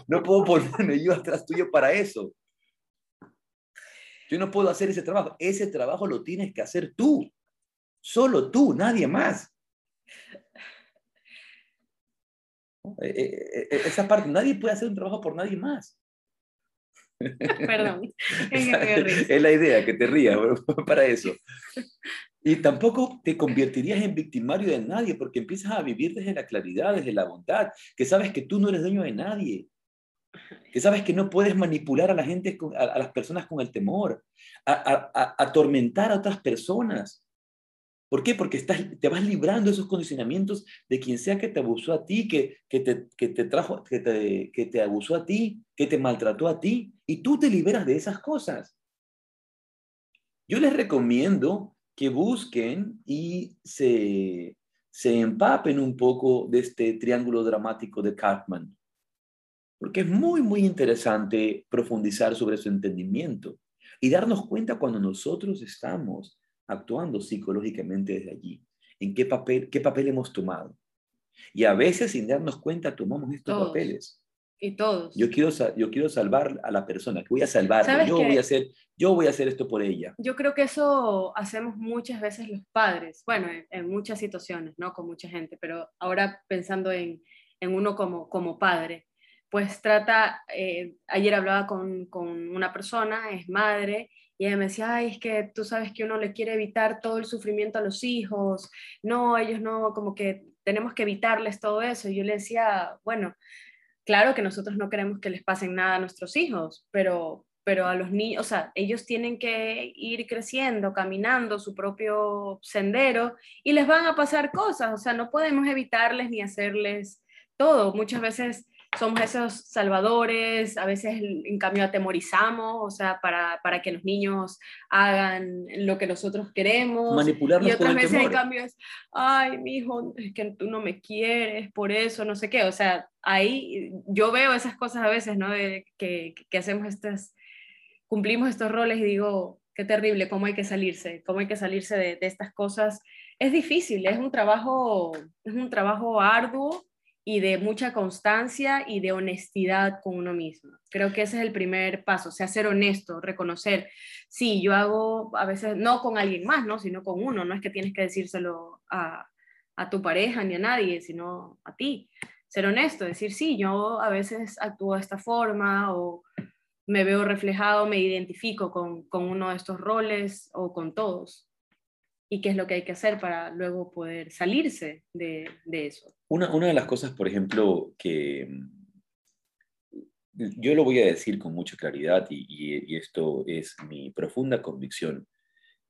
no puedo ponerme yo atrás tuyo para eso. Yo no puedo hacer ese trabajo. Ese trabajo lo tienes que hacer tú. Solo tú, nadie más. Eh, eh, eh, esa parte, nadie puede hacer un trabajo por nadie más. Perdón. Es la idea, que te rías para eso. Y tampoco te convertirías en victimario de nadie porque empiezas a vivir desde la claridad, desde la bondad, que sabes que tú no eres dueño de nadie, que sabes que no puedes manipular a la gente, a, las personas con el temor, a, atormentar a otras personas. ¿Por qué? Porque te vas librando de esos condicionamientos de quien sea que te abusó a ti, que, que, te, que te, trajo, que te, que te abusó a ti, que te maltrató a ti, y tú te liberas de esas cosas. Yo les recomiendo que busquen y se, se empapen un poco de este triángulo dramático de Cartman, porque es muy, muy interesante profundizar sobre su entendimiento y darnos cuenta cuando nosotros estamos actuando psicológicamente desde allí, en qué papel, qué papel hemos tomado. Y a veces sin darnos cuenta tomamos estos papeles. Y todos. Yo quiero, yo quiero salvar a la persona, que voy a salvar, yo voy a, hacer, yo voy a hacer esto por ella. Yo creo que eso hacemos muchas veces los padres, bueno, en, muchas situaciones, ¿no? Con mucha gente, pero ahora pensando en, en uno como, como padre, pues trata, eh, ayer hablaba con, con, una persona, es madre, y ella me decía, ay, es que tú sabes que uno le quiere evitar todo el sufrimiento a los hijos, no, ellos no, como que tenemos que evitarles todo eso. Y yo le decía, bueno, claro que nosotros no queremos que les pasen nada a nuestros hijos, pero, pero a los niños, o sea, ellos tienen que ir creciendo, caminando su propio sendero y les van a pasar cosas, o sea, no podemos evitarles ni hacerles todo. Muchas veces somos esos salvadores, a veces en cambio atemorizamos, o sea, para, para que los niños hagan lo que nosotros queremos. Manipularlos y otras veces en cambio es, ay, mi hijo, es que tú no me quieres, por eso, no sé qué. O sea, ahí yo veo esas cosas a veces, ¿no? De que, que hacemos estas, cumplimos estos roles y digo, qué terrible, cómo hay que salirse, cómo hay que salirse de, de estas cosas. Es difícil, es un trabajo, es un trabajo arduo y de mucha constancia y de honestidad con uno mismo. Creo que ese es el primer paso, sea, ser honesto, reconocer, sí, yo hago a veces, no con alguien más, ¿no? sino con uno, no es que tienes que decírselo a, a tu pareja ni a nadie, sino a ti. Ser honesto, decir, sí, yo a veces actúo de esta forma o me veo reflejado, me identifico con, con uno de estos roles o con todos y qué es lo que hay que hacer para luego poder salirse de, eso. Una, una, de las cosas, por ejemplo, que mm, yo lo voy a decir con mucha claridad y, y, esto es mi profunda convicción,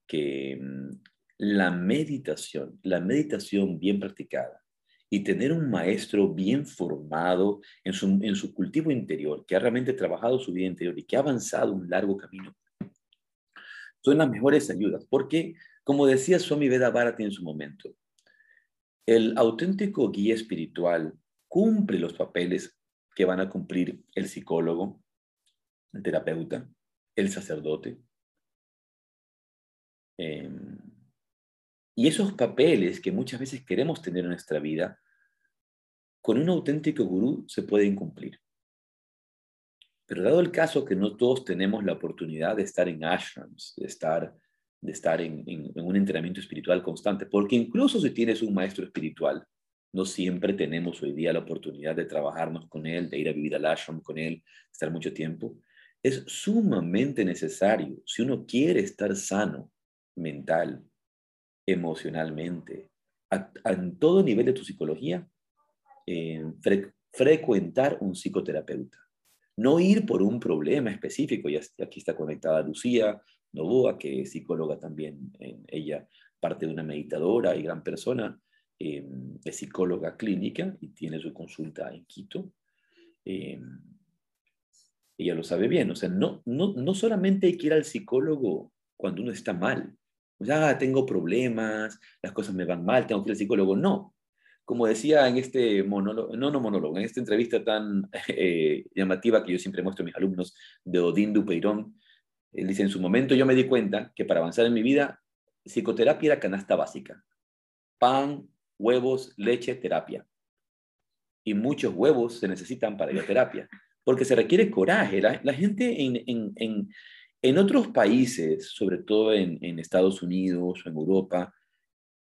que mm, la meditación, la meditación bien practicada y tener un maestro bien formado en su, en su cultivo interior, que ha realmente trabajado su vida interior y que ha avanzado un largo camino, son las mejores ayudas. porque como decía Swami Veda Bharati en su momento, el auténtico guía espiritual cumple los papeles que van a cumplir el psicólogo, el terapeuta, el sacerdote. Em, y esos papeles que muchas veces queremos tener en nuestra vida, con un auténtico gurú se pueden cumplir. Pero dado el caso que no todos tenemos la oportunidad de estar en ashrams, de estar de estar en, un entrenamiento espiritual constante, porque incluso si tienes un maestro espiritual, no siempre tenemos hoy día la oportunidad de trabajarnos con él, de ir a vivir al ashram con él, estar mucho tiempo. Es sumamente necesario, si uno quiere estar sano mental, emocionalmente, en todo nivel de tu psicología, eh, frecuentar un psicoterapeuta. No ir por un problema específico, y aquí está conectada Lucía, Novoa, que es psicóloga también, ella parte de una meditadora y gran persona, em, es psicóloga clínica y tiene su consulta en Quito. Em, ella lo sabe bien, o sea, no, no, no solamente hay que ir al psicólogo cuando uno está mal, o sea, ah, tengo problemas, las cosas me van mal, tengo que ir al psicólogo, no. Como decía en este monólogo, no, no monólogo, en esta entrevista tan eh, llamativa que yo siempre muestro a mis alumnos de Odín Dupeirón, él dice, en su momento yo me di cuenta que para avanzar en mi vida, psicoterapia era canasta básica. Pan, huevos, leche, terapia. Y muchos huevos se necesitan para ir terapia, porque se requiere coraje. La, gente en, En otros países, sobre todo en, Estados Unidos o en Europa,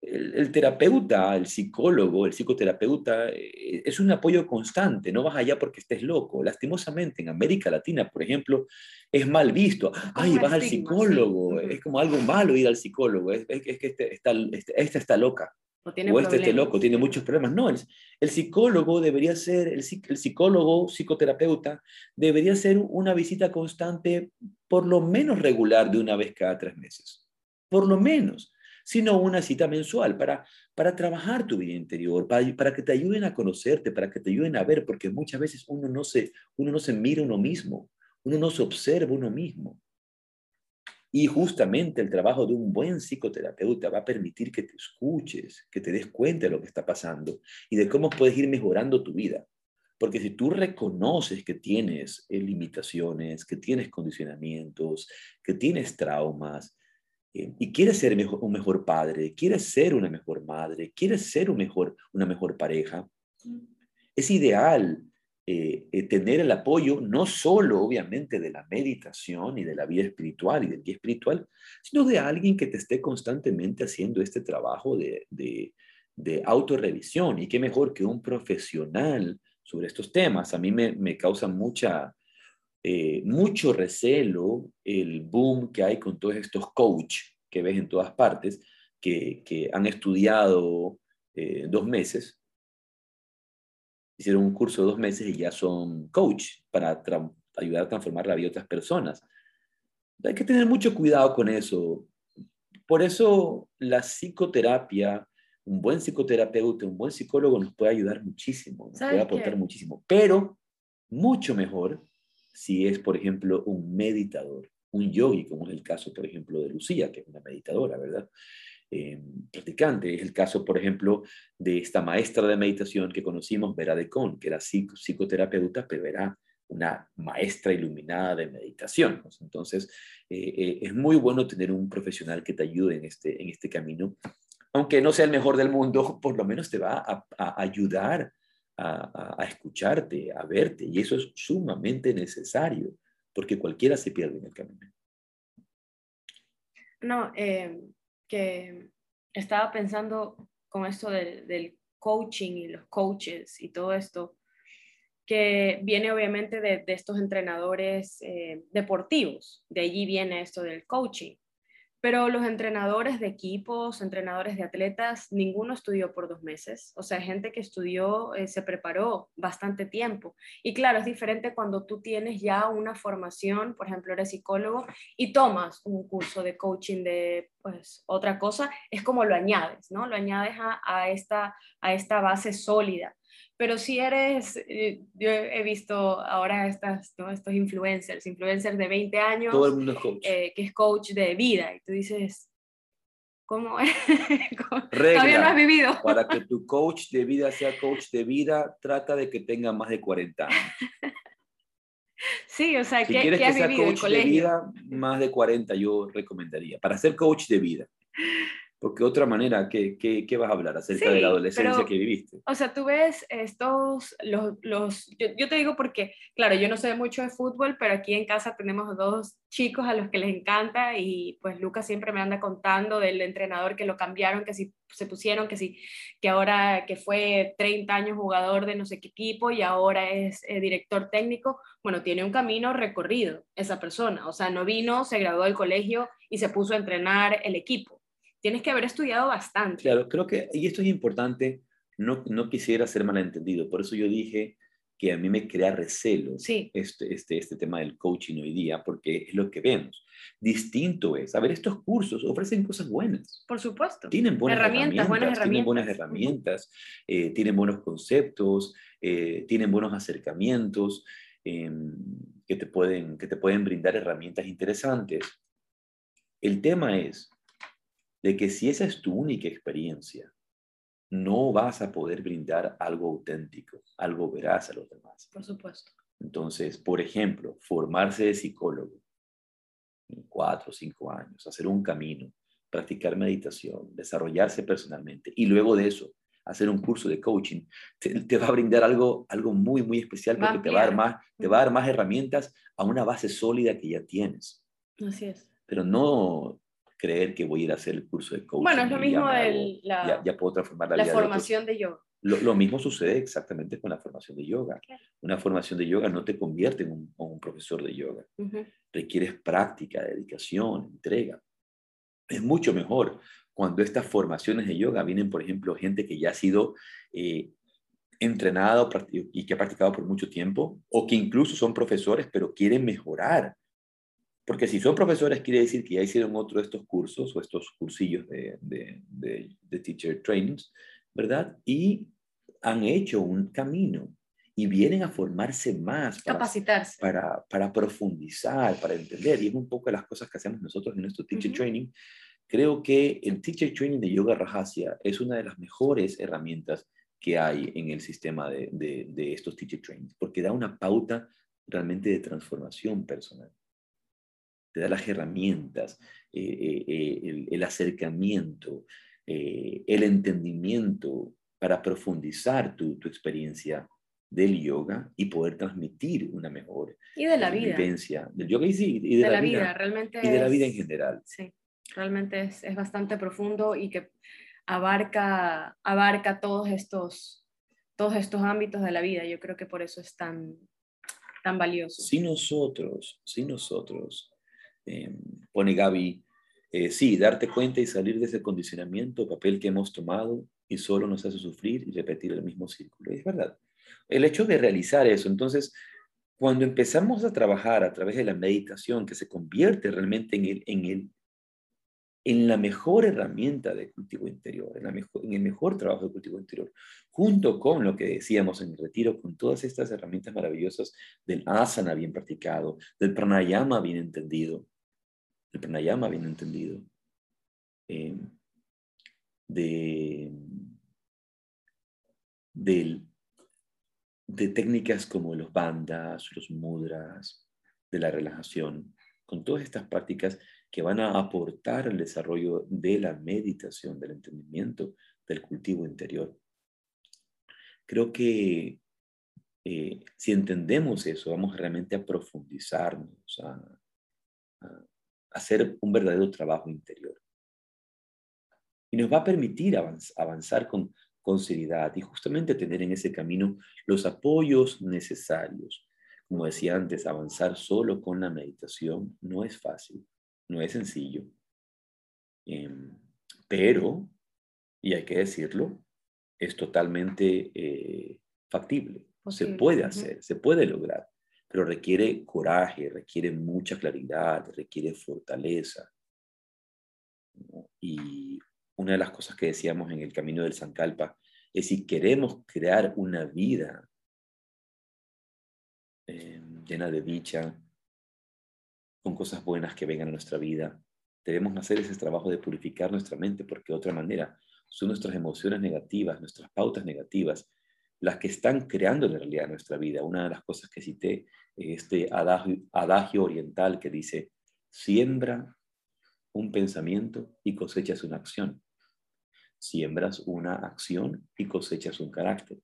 el, terapeuta, el psicólogo, el psicoterapeuta eh, es un apoyo constante, no vas allá porque estés loco. Lastimosamente, en América Latina, por ejemplo, es mal visto. Ay, vas al psicólogo, es como algo malo ir al psicólogo, es, que este está, este, esta está loca. O, este este loco, tiene muchos problemas. No, el, el psicólogo debería ser, el, el, psicólogo, psicoterapeuta, debería ser una visita constante, por lo menos regular, de una vez cada tres meses. Por lo menos. Sino una cita mensual para, para trabajar tu vida interior, para, que te ayuden a conocerte, para que te ayuden a ver, porque muchas veces uno no se, uno no se mira uno mismo, uno no se observa uno mismo. Y justamente el trabajo de un buen psicoterapeuta va a permitir que te escuches, que te des cuenta de lo que está pasando y de cómo puedes ir mejorando tu vida. Porque si tú reconoces que tienes eh, limitaciones, que tienes condicionamientos, que tienes traumas, y quieres ser un mejor padre, quieres ser una mejor madre, quieres ser un mejor, una mejor pareja, es ideal eh, eh, tener el apoyo no solo, obviamente, de la meditación y de la vida espiritual y del guía espiritual, sino de alguien que te esté constantemente haciendo este trabajo de, de, de autorrevisión. Y qué mejor que un profesional sobre estos temas. A mí me, me causa mucha, eh, mucho recelo el boom que hay con todos estos coach que ves en todas partes, que, que han estudiado dos meses hicieron un curso de dos meses y ya son coach para ayudar a transformar la vida de otras personas. Hay que tener mucho cuidado con eso. Por eso la psicoterapia, un buen psicoterapeuta, un buen psicólogo nos puede ayudar muchísimo, nos puede aportar muchísimo, pero mucho mejor si es, por ejemplo, un meditador, un yogi, como es el caso, por ejemplo, de Lucía, que es una meditadora, ¿verdad? Eh, practicante. Es el caso, por ejemplo, de esta maestra de meditación que conocimos, Vera de Con, que era psicoterapeuta, pero era una maestra iluminada de meditación. Entonces, eh, eh, es muy bueno tener un profesional que te ayude en este, en este camino. Aunque no sea el mejor del mundo, por lo menos te va a, ayudar a, escucharte, a verte. Y eso es sumamente necesario, porque cualquiera se pierde en el camino. No, eh, que estaba pensando con esto del, coaching y los coaches y todo esto, que viene obviamente de, estos entrenadores eh, deportivos, de allí viene esto del coaching. Pero los entrenadores de equipos, entrenadores de atletas, ninguno estudió por dos meses. O sea, gente que estudió, eh, se preparó bastante tiempo. Y claro, es diferente cuando tú tienes ya una formación, por ejemplo, eres psicólogo y tomas un curso de coaching de pues otra cosa, es como lo añades, ¿no? Lo añades a, esta, a esta base sólida pero si eres, eh, yo he visto ahora estas, estos influencers, influencers de 20 años, Todo el mundo es coach. Eh, que es coach de vida, y tú dices, ¿cómo es? Todavía no has vivido. Para que tu coach de vida sea coach de vida, trata de que tenga más de 40 años. Sí, o sea, si ¿qué, quieres que sea coach de vida, más de 40 yo recomendaría, para ser coach de vida. Porque otra manera, ¿qué, qué, vas a hablar acerca de la adolescencia que viviste? O sea, tú ves estos, los, los yo, te digo porque, claro, yo no sé mucho de fútbol, pero aquí en casa tenemos dos chicos a los que les encanta y pues Lucas siempre me anda contando del entrenador que lo cambiaron, que si se pusieron, que si, que ahora que fue 30 años jugador de no sé qué equipo y ahora es eh, director técnico, bueno, tiene un camino recorrido esa persona, o sea, no vino, se graduó del colegio y se puso a entrenar el equipo tienes que haber estudiado bastante. Claro, creo que, y esto es importante, no, no quisiera ser malentendido, por eso yo dije que a mí me crea recelo sí. este, este, este tema del coaching hoy día, porque es lo que vemos. Distinto es, a ver, estos cursos ofrecen cosas buenas. Por supuesto. Tienen buenas herramientas, buenas herramientas. Tienen buenas herramientas, eh, tienen buenos conceptos, eh, tienen buenos acercamientos em, que, te pueden, que te pueden brindar herramientas interesantes. El tema es, de que si esa es tu única experiencia, no vas a poder brindar algo auténtico, algo veraz a los demás. Por supuesto. Entonces, por ejemplo, formarse de psicólogo en cuatro o cinco años, hacer un camino, practicar meditación, desarrollarse personalmente y luego de eso hacer un curso de coaching, te, va a brindar algo, algo muy, muy especial porque te va, a dar más, te va a dar más herramientas a una base sólida que ya tienes. Así es. Pero no creer que voy a ir a hacer el curso de coaching. Bueno, es lo mismo de la, ya, puedo transformar la, la formación de yoga. Lo, mismo sucede exactamente con la formación de yoga. Una formación de yoga no te convierte en un, profesor de yoga. Requieres práctica, dedicación, entrega. Es mucho mejor cuando estas formaciones de yoga vienen, por ejemplo, gente que ya ha sido eh, entrenado y que ha practicado por mucho tiempo, o que incluso son profesores, pero quieren mejorar. Porque si son profesores, quiere decir que ya hicieron otro de estos cursos o estos cursillos de, de, de teacher trainings, ¿verdad? Y han hecho un camino y vienen a formarse más. Para, Capacitarse. Para, para profundizar, para entender. Y es un poco de las cosas que hacemos nosotros en nuestro Teacher Training. Creo que el Teacher Training de Yoga Rajasya es una de las mejores herramientas que hay en el sistema de, de, estos Teacher Trainings, porque da una pauta realmente de transformación personal. Te da las herramientas, eh, eh, eh, el, el, acercamiento, el entendimiento para profundizar tu, tu, experiencia del yoga y poder transmitir una mejor y de la vida. vivencia del yoga y, sí, y de, la, vida, realmente y de la vida en general. Sí, realmente es, es, bastante profundo y que abarca, abarca todos, estos, todos estos ámbitos de la vida. Yo creo que por eso es tan, tan valioso. Si nosotros, si nosotros, eh, pone Gaby, eh, sí, darte cuenta y salir de ese condicionamiento, papel que hemos tomado y solo nos hace sufrir y repetir el mismo círculo. Es verdad. El hecho de realizar eso, entonces, cuando empezamos a trabajar a través de la meditación, que se convierte realmente en, el, en, el, en la mejor herramienta de cultivo interior, en, la mejor, en el mejor trabajo de cultivo interior, junto con lo que decíamos en el retiro, con todas estas herramientas maravillosas del asana bien practicado, del pranayama bien entendido, el pranayama bien entendido, eh, de, de, técnicas como los bandas, los mudras, de la relajación, con todas estas prácticas que van a aportar al desarrollo de la meditación, del entendimiento, del cultivo interior. Creo que eh, si entendemos eso, vamos realmente a profundizarnos, a hacer un verdadero trabajo interior y nos va a permitir avanzar con, con seriedad y justamente tener en ese camino los apoyos necesarios. Como decía antes, avanzar solo con la meditación no es fácil, no es sencillo, em, pero, y hay que decirlo, es totalmente eh, factible. Se puede hacer, se puede lograr, pero requiere coraje, requiere mucha claridad, requiere fortaleza. Y una de las cosas que decíamos en el camino del Sankalpa es si queremos crear una vida eh, llena de dicha, con cosas buenas que vengan a nuestra vida, debemos hacer ese trabajo de purificar nuestra mente, porque de otra manera son nuestras emociones negativas, nuestras pautas negativas, las que están creando en realidad nuestra vida. Una de las cosas que cité es este adagio oriental que dice, siembra un pensamiento y cosechas una acción. Siembras una acción y cosechas un carácter.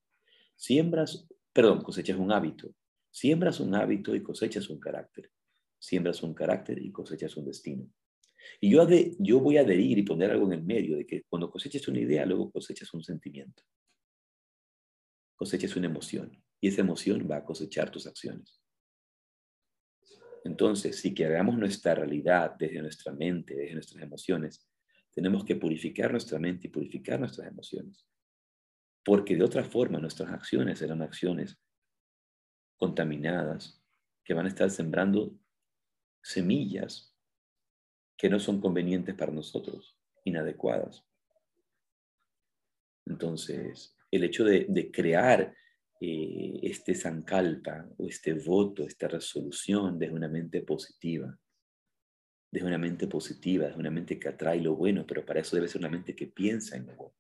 Siembras, perdón, cosechas un hábito. Siembras un hábito y cosechas un carácter. Siembras un carácter y cosechas un destino. Y yo, yo voy a adherir y poner algo en el medio de que cuando coseches una idea, luego cosechas un sentimiento. Cosechas una emoción. Y esa emoción va a cosechar tus acciones. Entonces, si queremos nuestra realidad desde nuestra mente, desde nuestras emociones, tenemos que purificar nuestra mente y purificar nuestras emociones. Porque de otra forma nuestras acciones serán acciones contaminadas que van a estar sembrando semillas que no son convenientes para nosotros, inadecuadas. Entonces, el hecho de, crear eh, este sankalpa o este voto, esta resolución desde una mente positiva, desde una mente positiva, desde una mente que atrae lo bueno, pero para eso debe ser una mente que piensa en lo bueno.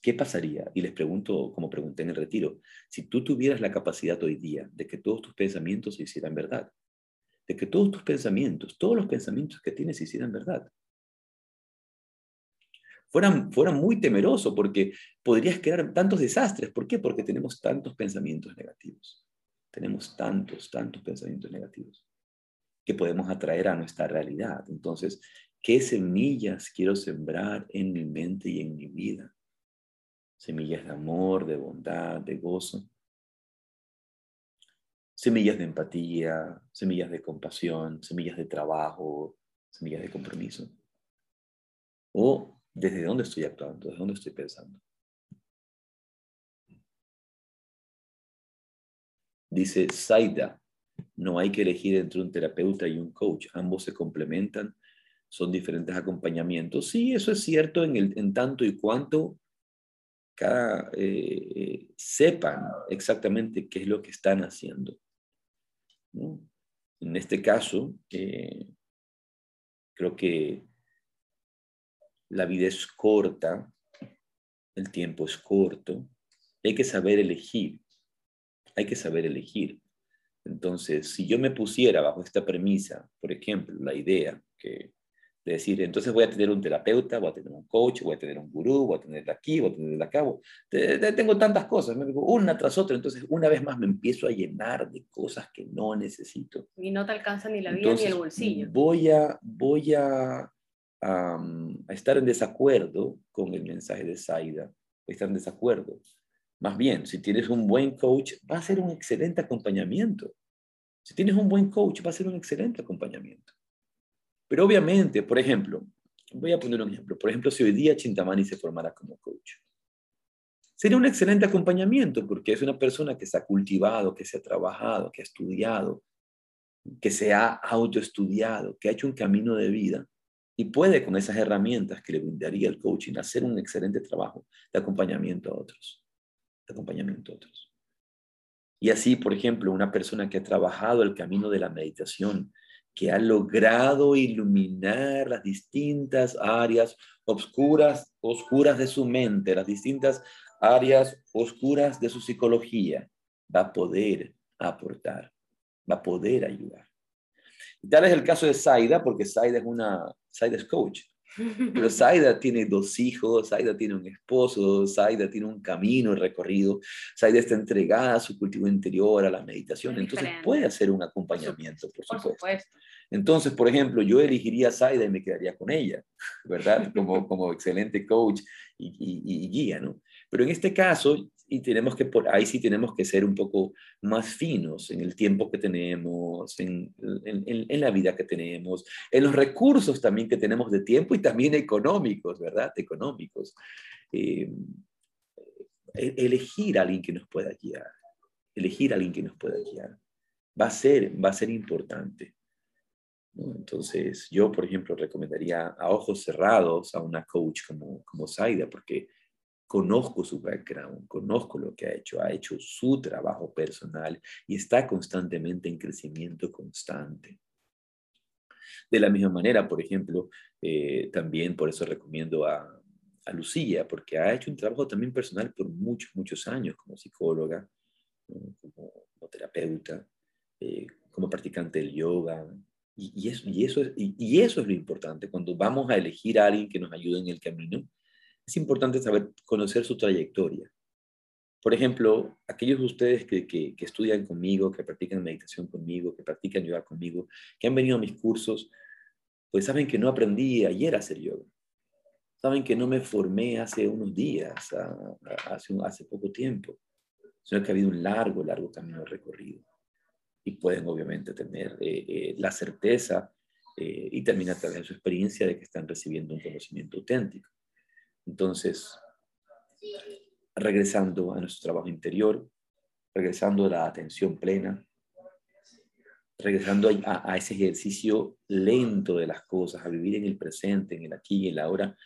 ¿Qué pasaría? Y les pregunto, como pregunté en el retiro, si tú tuvieras la capacidad hoy día de que todos tus pensamientos se hicieran verdad, de que todos tus pensamientos, todos los pensamientos que tienes se hicieran verdad. Fueran, fueran muy temeroso porque podrías crear tantos desastres. ¿Por qué? Porque tenemos tantos pensamientos negativos. Tenemos tantos, tantos pensamientos negativos. que podemos atraer a nuestra realidad. Entonces, ¿qué semillas quiero sembrar en mi mente y en mi vida? Semillas de amor, de bondad, de gozo. Semillas de empatía, semillas de compasión, semillas de trabajo, semillas de compromiso. O desde dónde estoy actuando, desde dónde estoy pensando. Dice Saida, no hay que elegir entre un terapeuta y un coach, ambos se complementan, son diferentes acompañamientos. Sí, eso es cierto en, el, en tanto y cuanto cada, eh, sepan exactamente qué es lo que están haciendo. En este caso, eh, creo que la vida es corta, el tiempo es corto, hay que saber elegir, hay que saber elegir. Entonces, si yo me pusiera bajo esta premisa, por ejemplo, la idea que, de decir, entonces voy a tener un terapeuta, voy a tener un coach, voy a tener un gurú, voy a tener aquí, voy a tener acá, tengo tantas cosas, me digo, una tras otra, entonces una vez más me empiezo a llenar de cosas que no necesito. Y no te alcanza ni la vida ni el bolsillo. Voy a, voy a, a, estar en desacuerdo con el mensaje de Saida, a estar en desacuerdo. Más bien, si tienes un buen coach, va a ser un excelente acompañamiento. Si tienes un buen coach, va a ser un excelente acompañamiento. Pero obviamente, por ejemplo, voy a poner un ejemplo. Por ejemplo, si hoy día Chintamani se formara como coach, sería un excelente acompañamiento porque es una persona que se ha cultivado, que se ha trabajado, que ha estudiado, que se ha autoestudiado, que ha hecho un camino de vida y puede con esas herramientas que le brindaría el coaching hacer un excelente trabajo de acompañamiento a otros de acompañamiento a otros. Y así, por ejemplo, una persona que ha trabajado el camino de la meditación, que ha logrado iluminar las distintas áreas oscuras, oscuras de su mente, las distintas áreas oscuras de su psicología, va a poder aportar, va a poder ayudar. Tal es el caso de Saida, porque Saida es una, Saida es coach. Pero Saida tiene dos hijos, Saida tiene un esposo, Saida tiene un camino recorrido, Saida está entregada a su cultivo interior, a la meditación, entonces puede hacer un acompañamiento, por supuesto. Entonces, por ejemplo, yo elegiría a Saida y me quedaría con ella, ¿verdad? Como, como excelente coach y, y guía, ¿no? Pero en este caso, y tenemos que, por ahí sí tenemos que ser un poco más finos en el tiempo que tenemos, en, en, la vida que tenemos, en los recursos también que tenemos de tiempo y también económicos, ¿verdad? Económicos. Eh, e, elegir a alguien que nos pueda guiar, elegir a alguien que nos pueda guiar, va a ser, va a ser importante. Entonces, yo, por ejemplo, recomendaría a ojos cerrados a una coach como, como Zaida, porque conozco su background, conozco lo que ha hecho, ha hecho su trabajo personal y está constantemente en crecimiento constante. De la misma manera, por ejemplo, eh, también por eso recomiendo a, Lucía, porque ha hecho un trabajo también personal por muchos, muchos años como psicóloga, como, terapeuta, eh, como practicante del yoga. Y, eso, y, eso y eso es lo importante, cuando vamos a elegir a alguien que nos ayude en el camino, es importante saber conocer su trayectoria. Por ejemplo, aquellos de ustedes que, que, estudian conmigo, que practican meditación conmigo, que practican yoga conmigo, que han venido a mis cursos, pues saben que no aprendí ayer a hacer yoga. Saben que no me formé hace unos días, hace, hace poco tiempo, sino que ha habido un largo, largo camino recorrido. Y pueden obviamente tener eh, eh, la certeza eh, y también a través de su experiencia de que están recibiendo un conocimiento auténtico. Entonces, regresando a nuestro trabajo interior, regresando a la atención plena, regresando a, ese ejercicio lento de las cosas, a vivir en el presente, en el aquí y en la ahora,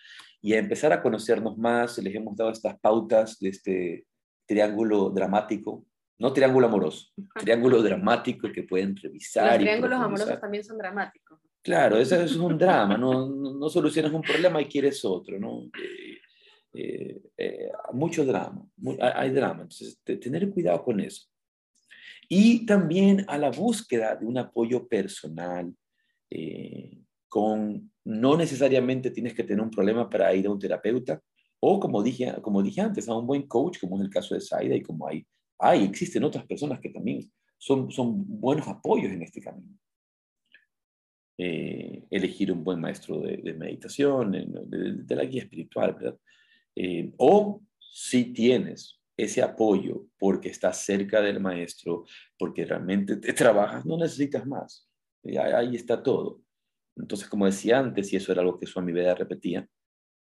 y a empezar a conocernos más. Les hemos dado estas pautas de este triángulo dramático, no triángulo amoroso, triángulo dramático que pueden revisar. Los triángulos amorosos también son dramáticos. Claro, eso, es un drama, no, no, solucionas un problema y quieres otro, ¿no? Eh, eh, eh, mucho drama, hay drama, entonces tener cuidado con eso. Y también a la búsqueda de un apoyo personal, con no necesariamente tienes que tener un problema para ir a un terapeuta, o como dije, como dije antes, a un buen coach, como es el caso de Saida, y como hay, hay existen otras personas que también son, son buenos apoyos en este camino. Eh, elegir un buen maestro de, meditación, de, la guía espiritual, ¿verdad? Eh, o si tienes ese apoyo porque estás cerca del maestro, porque realmente te trabajas, no necesitas más. Ahí está todo. Entonces, como decía antes, y eso era algo que Swami Veda repetía,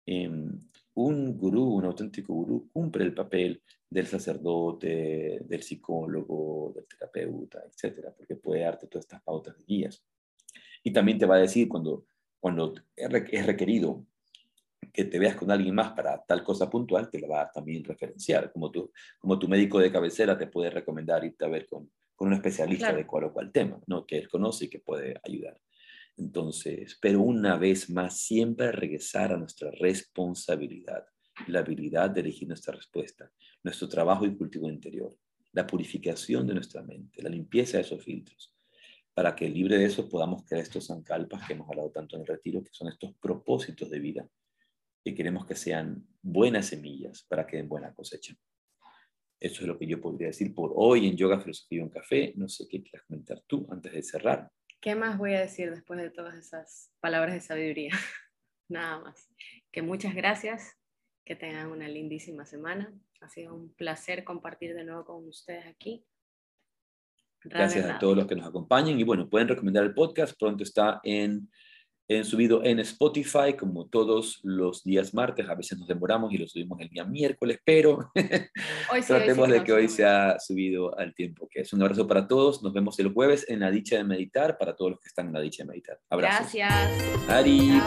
em, un gurú, un auténtico gurú, cumple el papel del sacerdote, del psicólogo, del terapeuta, etcétera, porque puede darte todas estas pautas de guías. Y también te va a decir cuando, cuando es requerido que te veas con alguien más para tal cosa puntual, te la va a también referenciar. Como tu, como tu médico de cabecera te puede recomendar irte a ver con, con un especialista de cual o cual tema, ¿no? que él conoce y que puede ayudar. Entonces, pero una vez más, siempre regresar a nuestra responsabilidad, la habilidad de elegir nuestra respuesta, nuestro trabajo y cultivo interior, la purificación de nuestra mente, la limpieza de esos filtros, para que libre de eso podamos crear estos zancalpas que hemos hablado tanto en el retiro, que son estos propósitos de vida, que queremos que sean buenas semillas para que den buena cosecha. Eso es lo que yo podría decir por hoy en Yoga, Filosofía y un Café. No sé qué quieras comentar tú antes de cerrar. ¿Qué más voy a decir después de todas esas palabras de sabiduría? Nada más. Que muchas gracias, que tengan una lindísima semana. Ha sido un placer compartir de nuevo con ustedes aquí. Gracias a todos los que nos acompañan y bueno, pueden recomendar el podcast. Pronto está en en subido en Spotify como todos los días martes. A veces nos demoramos y lo subimos el día miércoles, pero tratemos de que hoy se ha subido al tiempo que es. Un abrazo para todos. Nos vemos el jueves en la dicha de meditar para todos los que están en la dicha de meditar. Abrazos. Gracias. Ari,